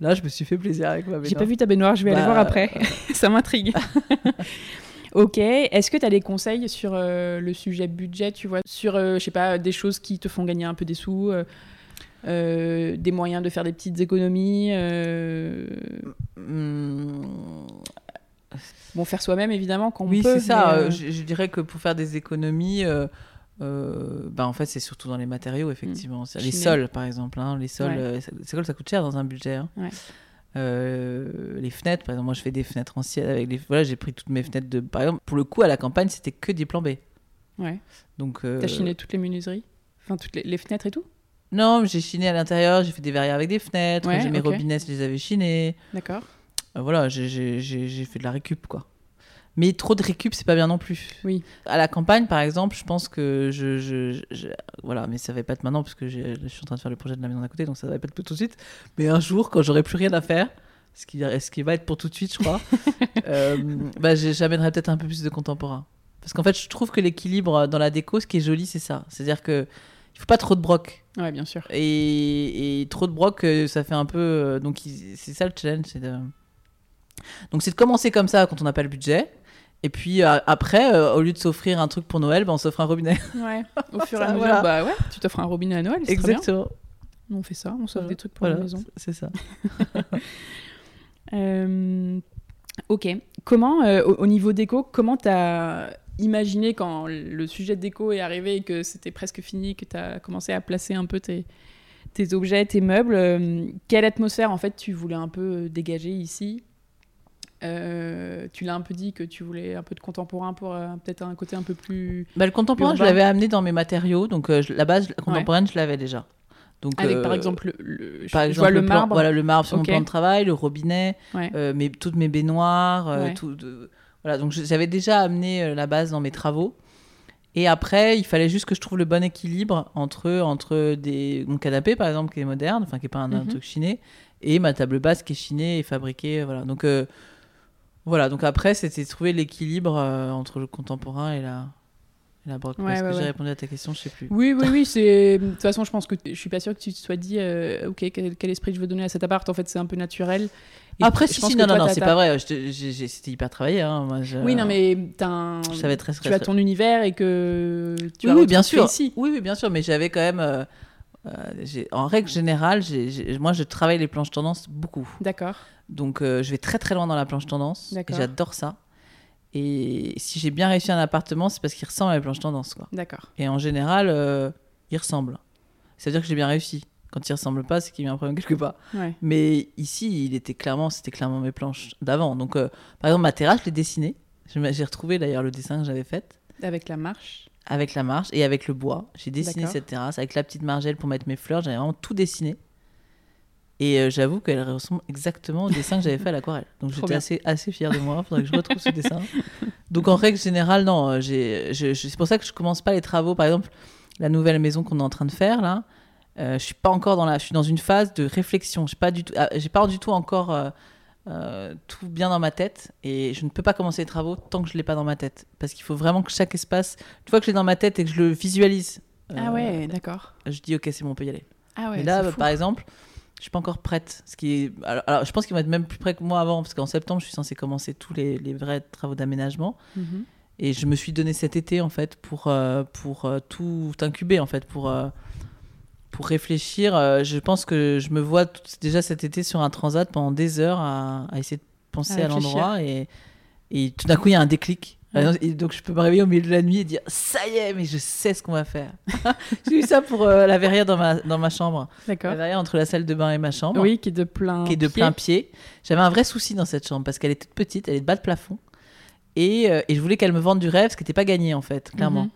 là, je me suis fait plaisir avec ma baignoire. J'ai pas vu ta baignoire, je vais aller Bah, voir après. Ça m'intrigue. ok. Est-ce que tu as des conseils sur euh, le sujet budget, tu vois Sur, je sais pas, des choses qui te font gagner un peu des sous des moyens de faire des petites économies Hum, Bon, faire soi-même, évidemment, quand Oui, on peut. c'est ça. euh, je, je dirais que pour faire des économies, euh, euh, bah, en fait, c'est surtout dans les matériaux, effectivement. C'est- Les sols, par exemple. hein, les sols, Ouais. euh, sols, ça coûte cher dans un budget. hein. Ouais. Euh, les fenêtres, par exemple, moi, je fais des fenêtres anciennes. Avec les... Voilà, j'ai pris toutes mes fenêtres de. Par exemple, pour le coup, à la campagne, c'était que des plans B. Ouais. Donc. euh, T'as chiné toutes les menuiseries? Enfin, toutes les, les fenêtres et tout? Non, j'ai chiné à l'intérieur. J'ai fait des verrières avec des fenêtres. Ouais, j'ai mes ok. robinets, je les avais chinés. D'accord. Euh, voilà, j'ai- fait de la récup, quoi. Mais trop de récup, c'est pas bien non plus. Oui. À la campagne, par exemple, je pense que je. je- je- voilà, mais ça va pas être maintenant, parce que je suis en train de faire le projet de la maison d'à côté, donc ça va pas être tout de suite. Mais un jour, quand j'aurai plus rien à faire, ce qui, ce qui va être pour tout de suite, je crois, euh, bah, j'amènerai peut-être un peu plus de contemporain. Parce qu'en fait, je trouve que l'équilibre dans la déco, ce qui est joli, c'est ça. C'est-à-dire que. Il faut pas trop de broc. Ouais, bien sûr. Et, et trop de broc, euh, ça fait un peu. donc, c'est ça le challenge. C'est de... Donc, c'est de commencer comme ça quand on n'a pas le budget. Et puis euh, après, euh, au lieu de s'offrir un truc pour Noël, ben, on s'offre un robinet. Ouais. Au fur et à mesure, voilà. bah ouais, tu t'offres un robinet à Noël, c'est très bien. Exactement. Nous, on fait ça, on s'offre Voilà. des trucs pour Voilà, la maison. c'est ça. Euh, ok. Comment, euh, au, au niveau déco, comment t'as imaginé quand le sujet de déco est arrivé et que c'était presque fini, que t'as commencé à placer un peu tes, tes objets, tes meubles, euh, quelle atmosphère en fait tu voulais un peu dégager ici? Euh, tu l'as un peu dit que tu voulais un peu de contemporain pour euh, peut-être un côté un peu plus Bah, le contemporain, je l'avais amené dans mes matériaux. Donc, euh, je- la base la contemporaine, je l'avais déjà. Donc, avec par exemple le, par je exemple, vois le plan- marbre. voilà, le marbre sur Ok. mon plan de travail, le robinet, Ouais. mes, toutes mes baignoires, Ouais. tout, voilà. Donc j'avais déjà amené la base dans mes travaux. Et après, il fallait juste que je trouve le bon équilibre entre entre des mon canapé par exemple qui est moderne, enfin qui est pas un, un Mhm. truc chiné, et ma table basse qui est chinée et fabriquée, voilà. Donc euh, voilà. Donc après, c'était trouver l'équilibre euh, entre le contemporain et la et la broc. Ouais, Est-ce ouais, que j'ai répondu à ta question? Je sais plus. Oui, oui, oui. C'est de toute façon, je pense que je suis pas sûre que tu te sois dit, euh, ok, quel, quel esprit je veux donner à cet appart? En fait, c'est un peu naturel. Et Après, je si, si, non, toi, non, non, c'est pas vrai. C'était hyper travaillé. Hein. Moi, je- Oui, non, mais un- Je savais très, tu as ton univers et que tu oui, as oui, bien sûr. ici. Oui, oui, bien sûr, mais j'avais quand même. euh, euh, en règle générale, moi, je travaille les planches tendance beaucoup. D'accord. Donc, euh, je vais très très loin dans la planche tendance. D'accord. j'adore ça. Et si j'ai bien réussi un appartement, c'est parce qu'il ressemble à la planche tendance. Quoi. D'accord. Et en général, euh, il ressemble. Ça veut dire que j'ai bien réussi. Quand il ressemble pas, c'est qu'il y a un problème quelque part. Ouais. Mais ici, il était clairement, c'était clairement mes planches d'avant. Donc, par exemple, ma terrasse, je l'ai dessinée. J'ai retrouvé d'ailleurs le dessin que j'avais fait Avec la marche. Avec la marche et avec le bois. J'ai dessiné cette terrasse avec la petite margelle pour mettre mes fleurs. J'avais vraiment tout dessiné. Et euh, j'avoue qu'elle ressemble exactement au dessin que j'avais fait à l'aquarelle. Donc j'étais assez, assez fière de moi. Faudrait que je retrouve ce dessin. Donc en règle générale, non. euh, je- je- c'est pour ça que je commence pas les travaux. Par exemple, la nouvelle maison qu'on est en train de faire là. euh, je suis pas encore dans la. Je suis dans une phase de réflexion. J'ai pas du tout. ah, J'ai pas du tout encore. euh, euh, tout bien dans ma tête et je ne peux pas commencer les travaux tant que je l'ai pas dans ma tête. Parce qu'il faut vraiment que chaque espace une fois que je l'ai dans ma tête et que je le visualise Ah euh, ouais, d'accord. je dis ok c'est bon on peut y aller. Ah ouais, mais là bah, par exemple je suis pas encore prête. Ce qui est alors, alors, je pense qu'ils vont être même plus prêts que moi avant parce qu'en septembre je suis censée commencer tous les, les vrais travaux d'aménagement. Mhm. et je me suis donné cet été en fait pour euh, pour tout incuber en fait pour pour réfléchir euh, je pense que je me vois tout- déjà cet été sur un transat pendant des heures à, à essayer de penser À l'endroit et et tout d'un coup il y a un déclic Ouais. Et donc je peux me réveiller au milieu de la nuit et dire ça y est mais je sais ce qu'on va faire j'ai eu ça pour euh, la verrière dans ma dans ma chambre la D'accord. verrière entre la salle de bain et ma chambre Oui, qui est de plein. qui est de pied. plein pied. J'avais un vrai souci dans cette chambre parce qu'elle est toute petite, elle est de bas de plafond. Et, euh, et je voulais qu'elle me vende du rêve, ce qui n'était pas gagné en fait, clairement. Mhm.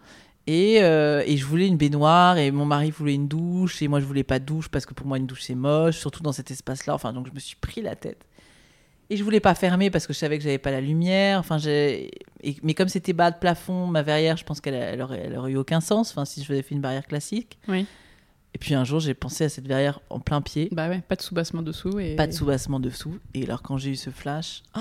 Et, euh, et je voulais une baignoire et mon mari voulait une douche et moi je voulais pas de douche parce que pour moi une douche c'est moche, surtout dans cet espace-là. Enfin donc je me suis pris la tête. Et je voulais pas fermer parce que je savais que j'avais pas la lumière. Enfin mais comme c'était bas de plafond, ma verrière, je pense qu'elle elle aurait eu aucun sens. Enfin si je faisais fait une barrière classique. Oui. Et puis un jour j'ai pensé à cette verrière en plein pied. Bah ouais, pas de soubassement dessous. Et... Pas de soubassement dessous. Et alors, quand j'ai eu ce flash, oh,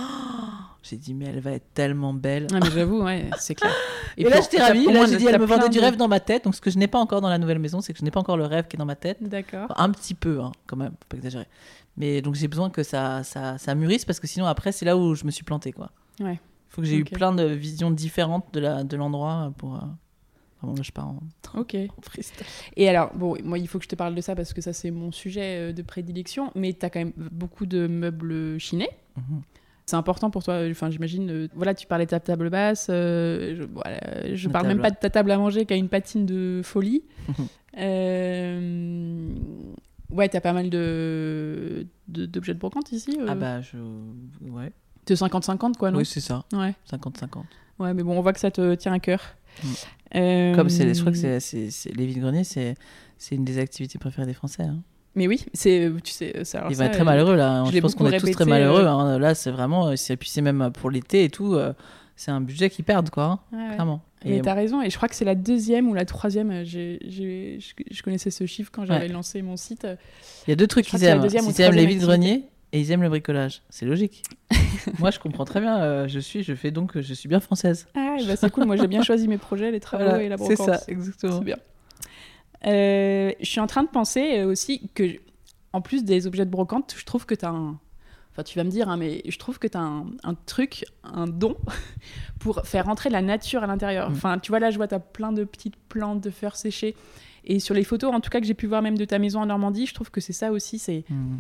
j'ai dit, mais elle va être tellement belle. Ah, mais j'avoue, ouais, c'est clair. Et, là, puis, j'étais ravie. Et là, j'ai dit, elle me vendait du rêve dans ma tête. Donc, ce que je n'ai pas encore dans la nouvelle maison, c'est que je n'ai pas encore le rêve qui est dans ma tête. D'accord. Un petit peu, hein, quand même, faut pas exagérer. Mais donc, j'ai besoin que ça, ça, ça mûrisse parce que sinon, après, c'est là où je me suis plantée, quoi. Ouais. faut que j'ai eu plein de visions différentes de la- de l'endroit pour. euh, Vraiment, là, je pars en, Ok. en freestyle. Et alors, bon, moi, il faut que je te parle de ça parce que ça, c'est mon sujet euh, de prédilection. Mais tu as quand même beaucoup de meubles chinés. Mhm. C'est important pour toi, enfin j'imagine, euh, voilà, tu parlais de ta table basse, euh, je, voilà, je parle même pas de ta table à manger qui a une patine de folie. Euh, ouais, t'as pas mal de d'objets de brocante ici Ah, bah, je. Ouais. De 50-50 quoi, non? Oui, c'est ça. Ouais. 50-50. ouais, mais bon, on voit que ça te tient à cœur. Mm. Euh, Comme c'est, je crois que c'est, c'est, c'est- les vides-greniers, c'est, c'est une des activités préférées des Français. hein. Mais oui, c'est, tu sais, ça. Il va être très euh, malheureux là. je Je, pense qu'on est tous très répété, malheureux. euh, hein. Là, c'est vraiment. Et puis c'est même pour l'été et tout. euh, c'est un budget qu'ils perdent, quoi. hein, ouais. Clairement. Mais Et t'as raison, et je crois que c'est la deuxième ou la troisième. euh, j'ai- j'ai- je, je connaissais ce chiffre quand j'avais Ouais. lancé mon site. il y a deux trucs qu'ils c'est aiment. ou Ils aiment les troisième vides-greniers et ils aiment le bricolage. C'est logique. Moi, je comprends très bien. euh, je suis, je fais donc, je suis bien française. Ah, bah c'est cool. Moi, j'ai bien choisi mes projets, les travaux Voilà, et la c'est brocante. ça, exactement. C'est bien. Euh, je suis en train de penser euh, aussi que, en plus des objets de brocante, je trouve que tu as un. Enfin, tu vas me dire, hein, mais je trouve que tu as un, un truc, un don pour faire rentrer la nature à l'intérieur. Mm. Enfin, tu vois, là, je vois, tu as plein de petites plantes, de fleurs séchées. Et sur les photos, en tout cas, que j'ai pu voir même de ta maison en Normandie, je trouve que c'est ça aussi. C'est Hmm.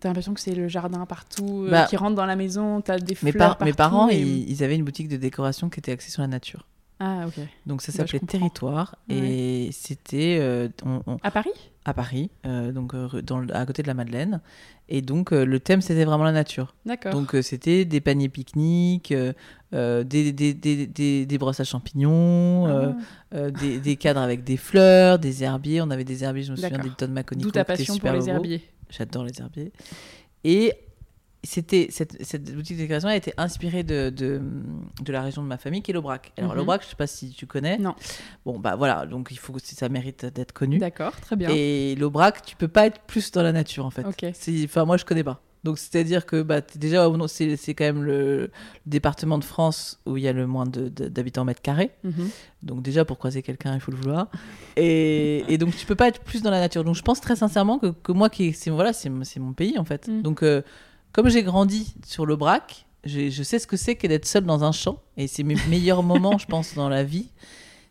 T'as l'impression que c'est le jardin partout, euh, Bah, qui rentre dans la maison, t'as des Mes, fleurs par- partout. mes parents, et- ils, ils avaient une boutique de décoration qui était axée sur la nature. Ah, ok. Donc ça Bah, s'appelait. Territoire. Et c'était. euh, on- on- À Paris? À Paris, euh, donc dans à côté de la Madeleine. Et donc le thème c'était vraiment la nature. D'accord. Donc c'était des paniers pique-nique, des, des, des, des, des brosses à champignons, Ah. des, des cadres avec des fleurs, des herbiers. On avait des herbiers, je me souviens des tonnes Maconico. D'où ta passion pour les herbiers. J'adore les herbiers. Et c'était cette, cette boutique de décoration a été inspirée de, de, de la région de ma famille qui est l'Aubrac. Alors Mhm. l'Aubrac, je sais pas si tu connais. Non. Bon bah voilà, donc il faut que ça mérite d'être connu. D'accord, très bien. Et l'Aubrac, tu peux pas être plus dans la nature en fait. Ok. Enfin, moi je connais pas. Donc c'est-à-dire que bah, déjà, c'est quand même le département de France où il y a le moins de- de- d'habitants au mètre carré. Mhm. Donc déjà pour croiser quelqu'un, il faut le vouloir. Et, et donc tu peux pas être plus dans la nature. Donc je pense très sincèrement que, que moi qui c'est voilà, mon pays en fait. Mm. Donc euh, comme j'ai grandi sur l'Aubrac, j'ai- je sais ce que c'est que d'être seul dans un champ et c'est mes meilleurs moments, je pense, dans la vie.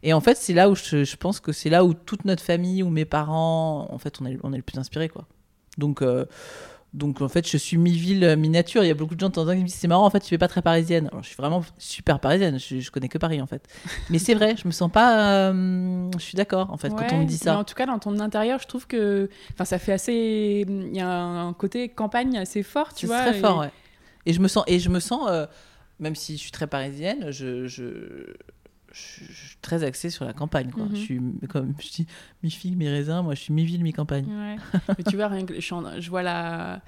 Et en fait, c'est là où je, je pense que c'est là où toute notre famille ou mes parents, en fait, on est, on est le plus inspirés, quoi. Donc, euh, Donc en fait, je suis mi-ville, mi-nature. Il y a beaucoup de gens de temps en temps qui me disent c'est marrant, en fait, tu fais pas très parisienne. Alors je suis vraiment super parisienne. Je, je connais que Paris en fait. Mais c'est vrai, je me sens pas. euh, je suis d'accord en fait quand on me dit ça. en tout cas, dans ton intérieur, je trouve que. Enfin, ça fait assez. Il y a un côté campagne assez fort, tu vois. très et- fort, ouais. Et je me sens, et je me sens, euh, même si je suis très parisienne, je, je, je, suis très axée sur la campagne. Quoi. Mhm. Je suis, comme je dis, mi-figue, mi-raisin. Moi, je suis mi-ville, mi-campagne. Ouais. Mais tu vois, rien que je, suis en- je vois la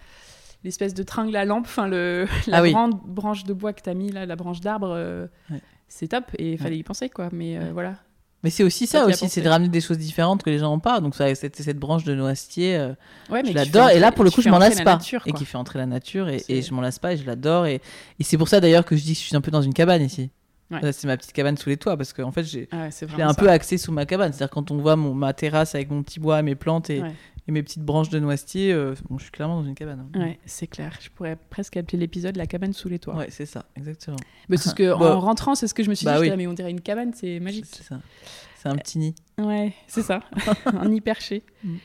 l'espèce de tringle à lampe, enfin le la Ah oui. grande branche de bois que t'as mis là, la branche d'arbre, euh, Ouais. c'est top et il fallait y penser quoi. Mais euh, Ouais. voilà. Mais c'est aussi ça as aussi, c'est de ramener des choses différentes que les gens n'ont pas. Donc ça, cette, cette branche de noisetier, euh, je l'adore. Et là, pour le coup, je m'en lasse la pas. nature, et qui fait entrer la nature. Et, et je m'en lasse pas et je l'adore. Et, et c'est pour ça d'ailleurs que je dis que je suis un peu dans une cabane ici. Ouais. Ça, C'est ma petite cabane sous les toits parce qu'en fait, j'ai, Ah ouais, un peu axé sous ma cabane. C'est-à-dire quand on voit mon, ma terrasse avec mon petit bois, mes plantes et, Ouais. et mes petites branches de noisetier, euh, bon, je suis clairement dans une cabane. hein. Ouais, c'est clair. Je pourrais presque appeler l'épisode la cabane sous les toits. Ouais, c'est ça, exactement. Mais c'est ce que Bah, en rentrant, c'est ce que je me suis bah dit. oui. là, mais on dirait une cabane, c'est magique. C'est ça. C'est un petit nid. Ouais, c'est ça. un nid perché. Mm.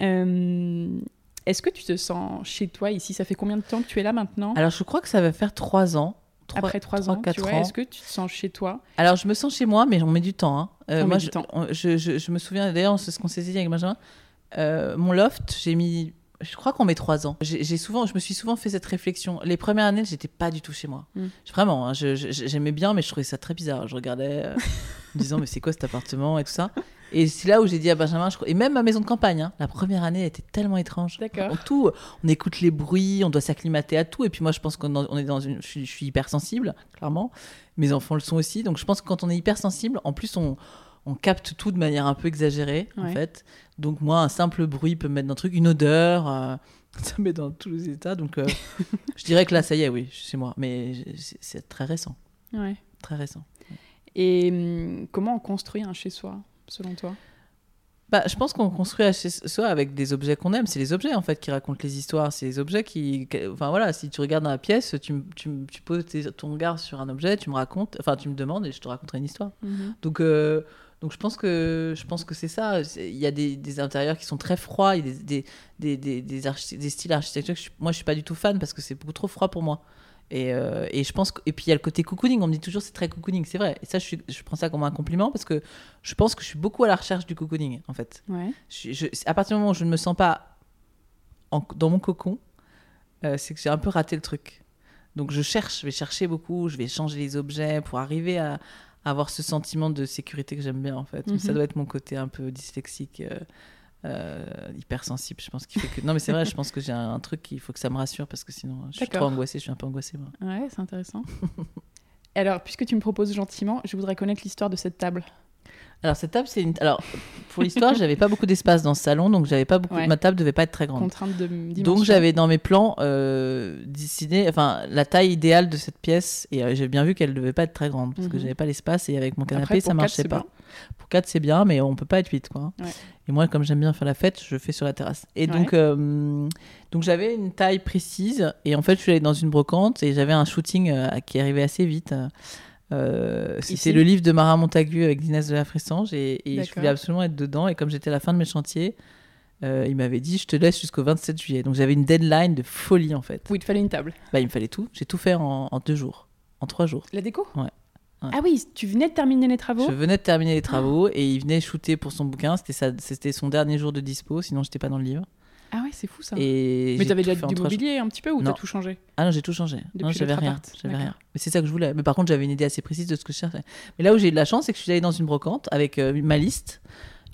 Euh, Est-ce que tu te sens chez toi ici? Ça fait combien de temps que tu es là maintenant? Alors, je crois que ça va faire trois ans. Après trois trois, ans, quatre tu vois, ans. est-ce que tu te sens chez toi? Alors, je me sens chez moi, mais on met du temps. hein. Euh, On met moi, du je, temps. on- je, je- je me souviens, d'ailleurs, c'est ce qu'on s'est dit avec Benjamin. Euh, mon loft, j'ai mis. Je crois qu'on met trois ans. J'ai souvent, je me suis souvent fait cette réflexion. Les premières années, j'étais pas du tout chez moi. Mm. Vraiment, hein, j'aimais bien, mais je trouvais ça très bizarre. Je regardais, euh, en me disant, mais c'est quoi cet appartement et tout ça? Et c'est là où j'ai dit à Benjamin, je et même ma maison de campagne, hein, la première année était tellement étrange. D'accord. On, tout, on écoute les bruits, on doit s'acclimater à tout. Et puis moi, je pense qu'on est dans une. Je suis, je suis hypersensible, clairement. Mes enfants le sont aussi. Donc je pense que quand on est hypersensible, en plus, on, on capte tout de manière un peu exagérée, en fait. Donc moi, un simple bruit peut me mettre dans un truc, une odeur. euh, ça me met dans tous les états. Donc euh, je dirais que là, ça y est, oui, chez moi. Mais c'est- c'est très récent. Ouais. Très récent. Et hum, comment on construit un chez soi, selon toi? Bah, je pense qu'on construit chez soi avec des objets qu'on aime. C'est les objets en fait qui racontent les histoires. C'est les objets qui. Enfin voilà, si tu regardes dans la pièce, tu, tu, tu poses tes- ton regard sur un objet, tu me racontes, enfin tu me demandes et je te raconterai une histoire. Donc, euh, donc je pense que je pense que c'est ça. Il y a des, des intérieurs qui sont très froids. Il y a des des, des, des, styles architecturaux. moi, je suis pas du tout fan parce que c'est beaucoup trop froid pour moi. Et, euh, et je pense que, et puis il y a le côté cocooning. On me dit toujours c'est très cocooning, c'est vrai. Et ça, je, suis- je prends ça comme un compliment parce que je pense que je suis beaucoup à la recherche du cocooning en fait. Ouais. Je- je- à partir du moment où je ne me sens pas en- dans mon cocon, euh, c'est que j'ai un peu raté le truc. Donc je cherche, je vais chercher beaucoup, je vais changer les objets pour arriver à, à avoir ce sentiment de sécurité que j'aime bien en fait. Mais Ça doit être mon côté un peu dyslexique, euh, euh, hypersensible, je pense qu'il fait que... Non mais c'est vrai, je pense que j'ai un, un truc qu'il faut que ça me rassure parce que sinon je suis trop angoissée, je suis un peu angoissée moi. Ouais, c'est intéressant. Alors, puisque tu me proposes gentiment, je voudrais connaître l'histoire de cette table. Alors cette table, c'est une... Alors pour l'histoire, j'avais pas beaucoup d'espace dans ce salon, donc j'avais pas beaucoup... Ouais. Ma table devait pas être très grande. Contrainte de dimension. Donc j'avais dans mes plans euh, dessiné, enfin la taille idéale de cette pièce et euh, j'ai bien vu qu'elle devait pas être très grande parce que Mhm. j'avais pas l'espace et avec mon canapé Après, ça marchait pas. Pour 4 c'est bien mais on peut pas être 8 quoi. Ouais. Et moi comme j'aime bien faire la fête, je fais sur la terrasse. Et Ouais. donc euh, donc j'avais une taille précise et en fait je suis allée dans une brocante et j'avais un shooting euh, qui arrivait assez vite. Euh, C'était le livre de Marin Montagu avec Inès de la Fressange et, et je voulais absolument être dedans et comme j'étais à la fin de mes chantiers euh, il m'avait dit je te laisse jusqu'au 27 juillet donc j'avais une deadline de folie en fait Oui, il te fallait une table. bah, il me fallait tout. J'ai tout fait en, en deux jours, en trois jours. La déco? Ouais. Ouais. Ah oui, tu venais de terminer les travaux? Je venais de terminer les travaux et il venait shooter pour son bouquin. C'était son dernier jour de dispo, sinon j'étais pas dans le livre. Ah ouais, c'est fou ça. Et Mais t'avais déjà du mobilier un petit peu ou t'as tout changé Ah non, j'ai tout changé. Depuis non, j'avais rien. J'avais rien. Mais c'est ça que je voulais. Mais par contre, j'avais une idée assez précise de ce que je cherchais. Mais là où j'ai eu de la chance, c'est que je suis allée dans une brocante avec euh, ma liste.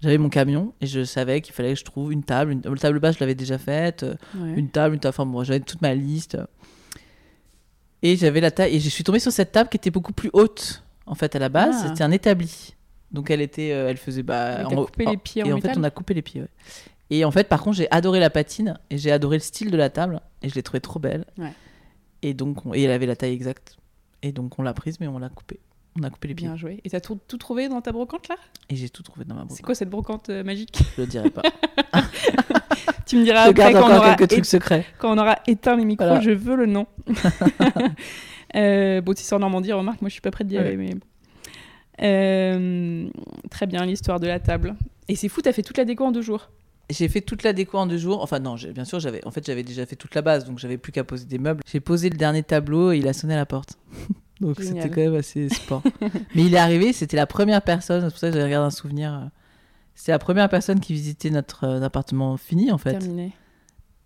J'avais mon camion et je savais qu'il fallait que je trouve une table. Une... Table basse, je l'avais déjà faite. Ouais. une table, une table. Enfin bon, j'avais toute ma liste. Et j'avais la taille. Et je suis tombée sur cette table qui était beaucoup plus haute, en fait, à la base. Ah. C'était un établi. Donc elle était, euh, elle faisait. Bah, coupé les pieds Et en fait, on a coupé les pieds. ouais. Et en fait, par contre, j'ai adoré la patine et j'ai adoré le style de la table et je l'ai trouvée trop belle. Ouais. Et donc, on- et elle avait la taille exacte. Et donc, on l'a prise, mais on l'a coupée. On a coupé les pieds. Bien joué. Et t'as tout, tout trouvé dans ta brocante là Et j'ai tout trouvé dans ma C'est brocante. quoi cette brocante euh, magique? Je le dirai pas. Tu me diras je après quand on, aura quelques trucs secrets. quand on aura éteint les micros, Voilà. je veux le nom. euh, bon, si c'est en Normandie, remarque, moi je suis pas prête d'y aller. Ouais. Mais... Euh, très bien, l'histoire de la table. Et c'est fou, t'as fait toute la déco en deux jours. J'ai fait toute la déco en deux jours. Enfin non, bien sûr, j'avais en fait j'avais déjà fait toute la base, donc j'avais plus qu'à poser des meubles. J'ai posé le dernier tableau et il a sonné à la porte. donc c'était quand même assez sport. Mais il est arrivé, c'était la première personne, c'est pour ça que j'ai regardé un souvenir. euh, C'était la première personne qui visitait notre euh, appartement fini en fait. Terminé.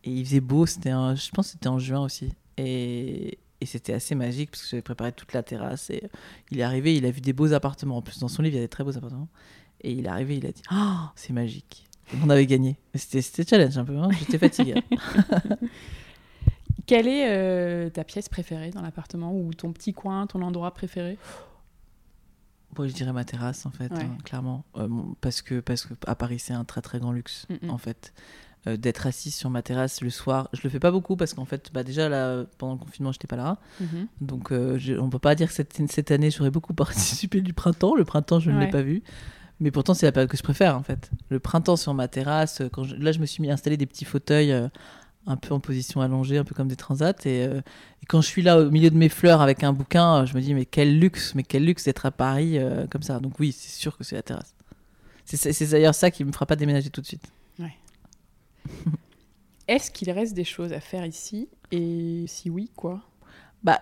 Et il faisait beau, c'était je pense que c'était en juin aussi. Et, et c'était assez magique parce que j'avais préparé toute la terrasse. Et il est arrivé, il a vu des beaux appartements. En plus, dans son livre, il y a des très beaux appartements. Et il est arrivé, il a dit Oh, c'est magique. On avait gagné. C'était challenge un peu, hein. j'étais fatiguée. Quelle est euh, ta pièce préférée dans l'appartement ou ton petit coin, ton endroit préféré? Bon, je dirais ma terrasse en fait, Ouais. hein, clairement. Euh, parce, que, parce que à Paris, c'est un très très grand luxe Mm, mm. en fait. Euh, D'être assis sur ma terrasse le soir, je le fais pas beaucoup parce qu'en fait, bah, déjà là, pendant le confinement, j'étais pas là. Mhm. Donc, je- on peut pas dire que cette, cette année, j'aurais beaucoup participé du printemps. Le printemps, je ne Ouais. l'ai pas vu. Mais pourtant, c'est la période que je préfère, en fait. Le printemps sur ma terrasse. euh, Quand je- là, je me suis mis à installer des petits fauteuils euh, un peu en position allongée, un peu comme des transats. Et, euh, et quand je suis là, au milieu de mes fleurs, avec un bouquin, je me dis, mais quel luxe, mais quel luxe d'être à Paris euh, comme ça. Donc, oui, c'est sûr que c'est la terrasse. C'est- d'ailleurs ça qui me fera pas déménager tout de suite. Est-ce qu'il reste des choses à faire ici? Et si oui, quoi? Bah,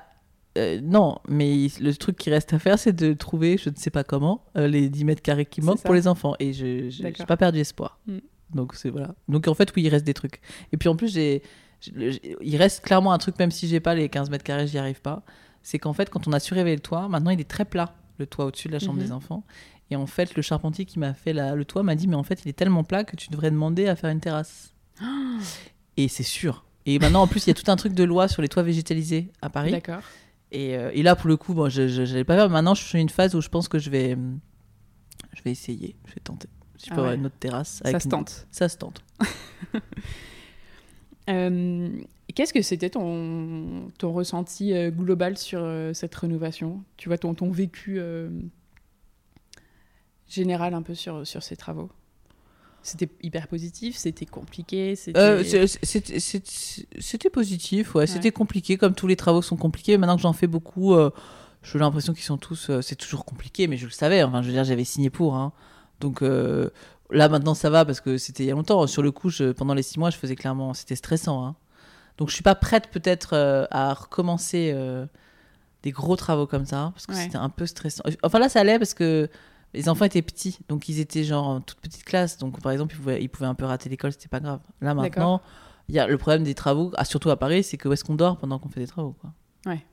euh, non, mais le truc qui reste à faire, c'est de trouver, je ne sais pas comment, euh, les 10 mètres carrés qui manquent pour les enfants. Et je D'accord. pas perdu espoir. Mm. Donc, c'est voilà. Donc, en fait, oui, il reste des trucs. Et puis, en plus, j'ai, il reste clairement un truc, même si j'ai pas les 15 mètres carrés, j'y arrive pas. C'est qu'en fait, quand on a surélevé le toit, maintenant, il est très plat, le toit au-dessus de la chambre Mhm. des enfants. Et en fait, le charpentier qui m'a fait la- le toit m'a dit, mais en fait, il est tellement plat que tu devrais demander à faire une terrasse. Et c'est sûr. Et maintenant, en plus, il y a tout un truc de loi sur les toits végétalisés à Paris. D'accord. Et, euh, et là, pour le coup, bon, je n'allais pas faire. Maintenant, je suis dans une phase où je pense que je vais, hum, je vais essayer, je vais tenter. Si je peux Ah avoir ouais. une autre terrasse. Ça se une- tente. Ça se tente. Euh, Qu'est-ce que c'était ton, ton ressenti euh, global sur euh, cette rénovation? Tu vois, ton, ton vécu général un peu sur, sur ces travaux? C'était hyper positif C'était compliqué c'était... Euh, positif, ouais. C'était compliqué, comme tous les travaux sont compliqués. Maintenant que j'en fais beaucoup, euh, j'ai l'impression qu'ils sont tous. euh, c'est toujours compliqué, mais je le savais. Enfin, je veux dire, j'avais signé pour. hein. Donc euh, là, maintenant, ça va parce que c'était il y a longtemps. Sur le coup, je- pendant les six mois, je faisais clairement. C'était stressant. hein. Donc je suis pas prête peut-être euh, à recommencer des gros travaux comme ça parce que Ouais. c'était un peu stressant. Enfin là, ça allait parce que les enfants étaient petits, donc ils étaient genre en toute petite classe. Donc par exemple, ils pouvaient, ils pouvaient un peu rater l'école, c'était pas grave. Là maintenant, il y a le problème des travaux, ah, surtout à Paris, c'est que où est-ce qu'on dort pendant qu'on fait des travaux quoi. Ouais.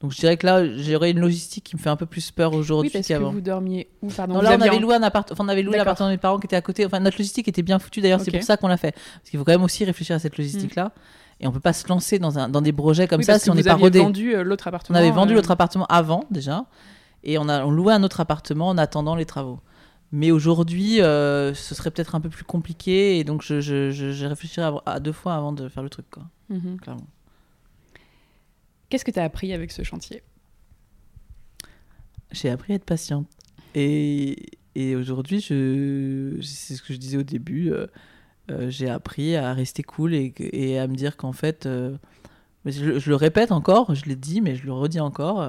Donc je dirais que là, j'aurais une logistique qui me fait un peu plus peur Oui, aujourd'hui que qu'avant. vous dormiez où Pardon, Non, là, on avait loué un appart... enfin, on avait loué l'appartement de mes parents qui était à côté. Enfin, notre logistique était bien foutue d'ailleurs, c'est pour ça qu'on l'a fait. Parce qu'il faut quand même aussi réfléchir à cette logistique-là. Et on peut pas se lancer dans, un, dans des projets comme Oui, ça si on n'est pas rodé. vendu euh, l'autre appartement. On avait vendu euh, l'autre appartement avant déjà. Et on a on louait un autre appartement en attendant les travaux. Mais aujourd'hui, euh, ce serait peut-être un peu plus compliqué. Et donc, je, je, je, réfléchirais à, à deux fois avant de faire le truc, quoi, mhm. clairement. Qu'est-ce que tu as appris avec ce chantier? J'ai appris à être patiente. Et, et aujourd'hui, je, c'est ce que je disais au début, euh, euh, j'ai appris à rester cool et, à me dire qu'en fait, je, je le répète encore, je l'ai dit, mais je le redis encore,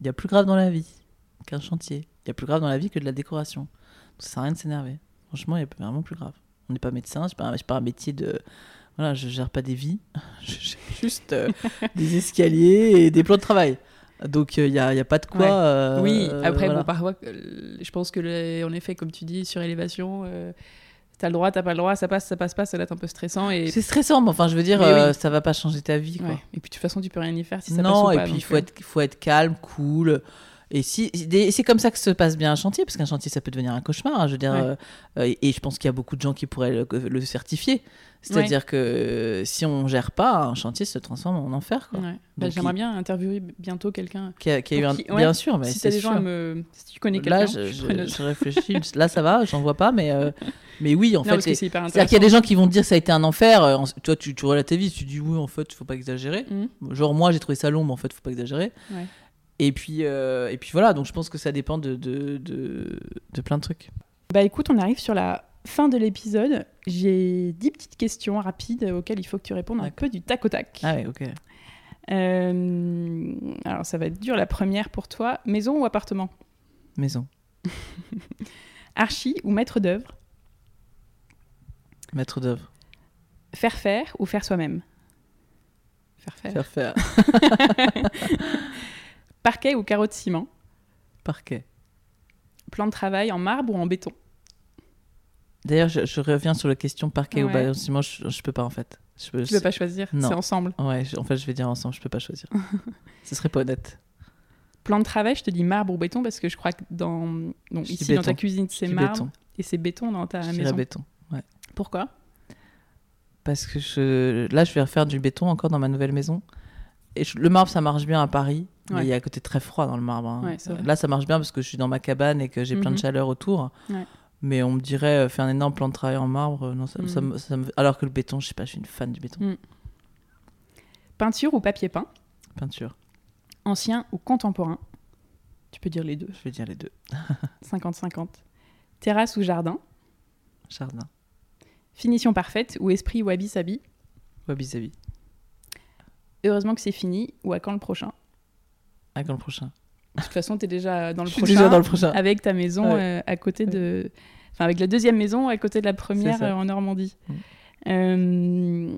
il y a plus grave dans la vie qu'un chantier. Il y a plus grave dans la vie que de la décoration. Ça sert à rien de s'énerver. Franchement, il y a vraiment plus grave. On n'est pas médecin, je n'ai pas un métier de... Voilà, je gère pas des vies, je gère juste euh, des escaliers et des plans de travail. Donc il n'y a, y a pas de quoi... Ouais. euh, Oui, après, voilà. bon, parfois, euh, je pense que, en effet, comme tu dis, sur élévation, euh, t'as le droit, t'as pas le droit, ça passe, ça passe pas, ça doit être un peu stressant. Et, C'est stressant, mais enfin, je veux dire, Mais euh, oui. ça va pas changer ta vie, quoi. ouais. et puis, de toute façon, tu peux rien y faire si ça passe non, ou et pas. puis il donc, faut euh, être, faut être calme, cool. Et si, c'est comme ça que se passe bien un chantier, parce qu'un chantier, ça peut devenir un cauchemar. hein, je veux dire, Ouais. euh, euh, et je pense qu'il y a beaucoup de gens qui pourraient le, le certifier. C'est-à-dire que euh, si on gère pas, un chantier se transforme en enfer. Ouais. Bah, J'aimerais il- bien interviewer bientôt quelqu'un. Qui a, qui a eu un... qui-. Bien sûr, mais si c'est gens sûr. me. Si tu connais quelqu'un, Là, je, réfléchis. Là, ça va, j'en vois pas, mais, euh, mais oui, en non, fait. C'est-à-dire qu'il y a des gens qui vont te dire ça a été un enfer. euh, en- Toi, tu, tu relativises, tu dis oui, en fait, il faut pas exagérer. Mhm. Genre, moi, j'ai trouvé ça long, mais en fait, faut pas exagérer. Et puis, euh, et puis voilà, donc je pense que ça dépend de, de, de, de plein de trucs. Bah écoute, on arrive sur la fin de l'épisode. J'ai 10 petites questions rapides auxquelles il faut que tu répondes un peu du tac au tac. Ah ouais, ok. Euh, alors ça va être dur la première pour toi. Maison ou appartement? Maison. Archi ou maître d'œuvre? Maître d'œuvre. Faire faire ou faire soi-même? Faire faire. Faire faire. Parquet ou carreau de ciment Parquet. Plan de travail en marbre ou en béton D'ailleurs, je, je reviens sur la question parquet ou Ouais. bâtiment. Je, je peux pas en fait. Je peux, Tu peux pas choisir, Non. c'est ensemble. Ouais, je- en fait, je vais dire ensemble. Je peux pas choisir. Ce serait pas honnête. Plan de travail, je te dis marbre ou béton parce que je crois que dans donc ici dans ta béton. cuisine c'est marbre béton. et c'est béton dans ta maison. béton. Ouais. Pourquoi? Parce que je... là, je vais refaire du béton encore dans ma nouvelle maison. Et je- le marbre, ça marche bien à Paris. Ouais. il y a un côté très froid dans le marbre. hein. Ouais, là, ça marche bien parce que je suis dans ma cabane et que j'ai plein de Mhm. chaleur autour. Ouais. Mais on me dirait euh, faire un énorme plan de travail en marbre. euh, Non, ça, ça Mhm. me- ça me- Alors que le béton, je sais pas, je suis une fan du béton. Peinture ou papier peint? Peinture, Ancien ou contemporain? Tu peux dire les deux. je vais dire les deux. 50-50. Terrasse ou jardin? Jardin, Finition parfaite ou esprit wabi-sabi? Wabi-sabi. Heureusement que c'est fini ou à quand le prochain? Quand le prochain De toute façon, tu es déjà dans le Je suis prochain. déjà dans le prochain. Avec ta maison Ouais. euh, à côté de. Enfin, avec la deuxième maison à côté de la première euh, en Normandie. Mm. Euh,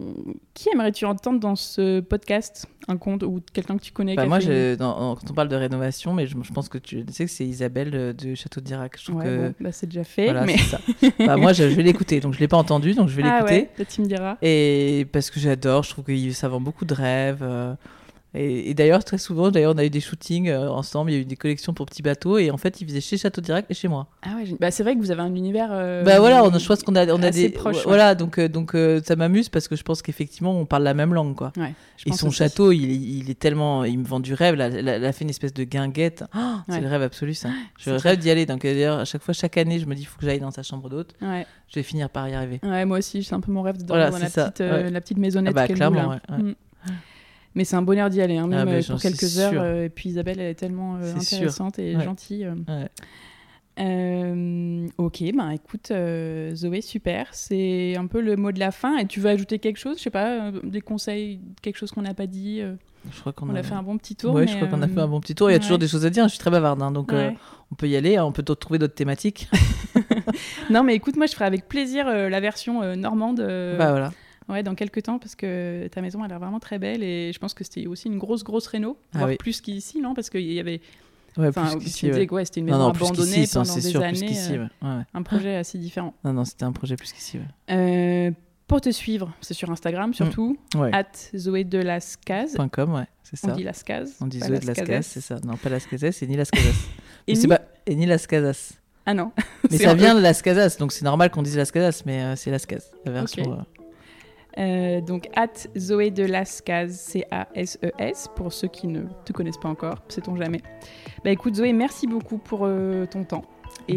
qui aimerais-tu entendre dans ce podcast? Un compte ou quelqu'un que tu connais Bah, moi, je- dans- quand on parle de rénovation, mais je, je pense que tu sais que c'est Isabelle de Château d'Irac. Je trouve Ouais, que bon, bah, c'est déjà fait. voilà, mais... ça. Bah, moi, je, je vais l'écouter, donc je l'ai pas entendu, donc je vais ah l'écouter. ouais, là, tu me diras. Et parce que j'adore, je trouve que ça vend beaucoup de rêves. Et, et d'ailleurs, très souvent, d'ailleurs, on a eu des shootings euh, ensemble, il y a eu des collections pour petits bateaux, et en fait, ils faisaient chez Château Direct et chez moi. Ah ouais, bah, c'est vrai que vous avez un univers. euh, bah voilà, on, je pense qu'on a, on a assez des. proche, ouais. Voilà, donc, euh, donc euh, ça m'amuse parce que je pense qu'effectivement, on parle la même langue, quoi. Ouais, je Et son château, il, il est tellement. Il me vend du rêve. Elle a fait une espèce de guinguette. Ah, c'est Ouais. le rêve absolu, ça. Je C'est rêve d'y aller. Donc, d'ailleurs, à chaque fois, chaque année, je me dis, il faut que j'aille dans sa chambre d'hôte. Ouais. Je vais finir par y arriver. Ouais, moi aussi, c'est un peu mon rêve de dormir Voilà, dans la ça, petite, euh, la petite maisonnette Ah bah, clairement, loue, là. Mm. Mais c'est un bonheur d'y aller, hein, même Ah bah, euh, pour quelques heures. euh, et puis Isabelle, elle est tellement euh, sûr. intéressante et Ouais. gentille. euh. Ouais. Ok, ben écoute, Zoé, super. C'est un peu le mot de la fin. Et tu veux ajouter quelque chose? Je sais pas, des conseils, quelque chose qu'on n'a pas dit Je crois qu'on On a fait un bon petit tour. Ouais, je crois qu'on a fait un bon petit tour. Il y a ouais. toujours des choses à dire. Je suis très bavarde, hein, donc on peut y aller. hein, On peut trouver d'autres thématiques. Non, mais écoute, moi, je ferai avec plaisir la version normande. bah voilà. Ouais, dans quelques temps, parce que ta maison a l'air vraiment très belle et je pense que c'était aussi une grosse, grosse réno, Ah voire oui. plus qu'ici, non? Parce qu'il y avait. Ouais, Enfin, plus tu ouais. ouais, c'était une Non, maison non, plus abandonnée pendant des sûr, années. euh, un projet assez différent. Non, non, c'était un projet plus qu'ici. Euh, pour te suivre, c'est sur Instagram surtout, Ouais. at Zoé de Lascaz. Point .com, ouais, c'est On ça. dit Lascaz. On dit Zoé de c'est ça. Non, pas Lascazes, c'est ni Lascazes. Et ni- pas... Et ni Lascazas. Ah non. Mais ça vient de Lascazas, donc c'est normal qu'on dise Lascazas, mais euh, c'est Lascaz, la version. Euh, donc, at Zoé de Lascaz, C-A-S-E-S, pour ceux qui ne te connaissent pas encore, sait-on jamais. Bah écoute, Zoé, merci beaucoup pour euh, ton temps et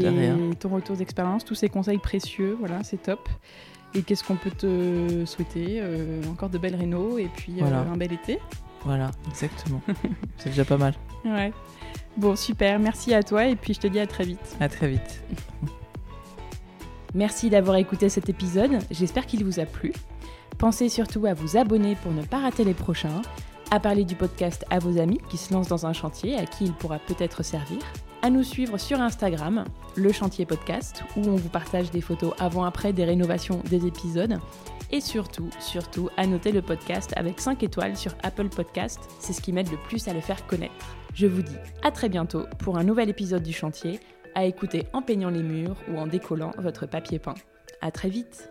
ton retour d'expérience, tous ces conseils précieux, voilà, c'est top. Et qu'est-ce qu'on peut te souhaiter Euh, Encore de belles rénaux et puis Voilà. un bel été. Voilà, exactement. c'est déjà pas mal. Ouais. Bon, super, merci à toi et puis je te dis à très vite. À très vite. Merci d'avoir écouté cet épisode, j'espère qu'il vous a plu. Pensez surtout à vous abonner pour ne pas rater les prochains, à parler du podcast à vos amis qui se lancent dans un chantier à qui il pourra peut-être servir, à nous suivre sur Instagram, le chantier podcast, où on vous partage des photos avant-après des rénovations des épisodes, et surtout, surtout, à noter le podcast avec 5 étoiles sur Apple Podcast, c'est ce qui m'aide le plus à le faire connaître. Je vous dis à très bientôt pour un nouvel épisode du chantier, à écouter en peignant les murs ou en décollant votre papier peint. À très vite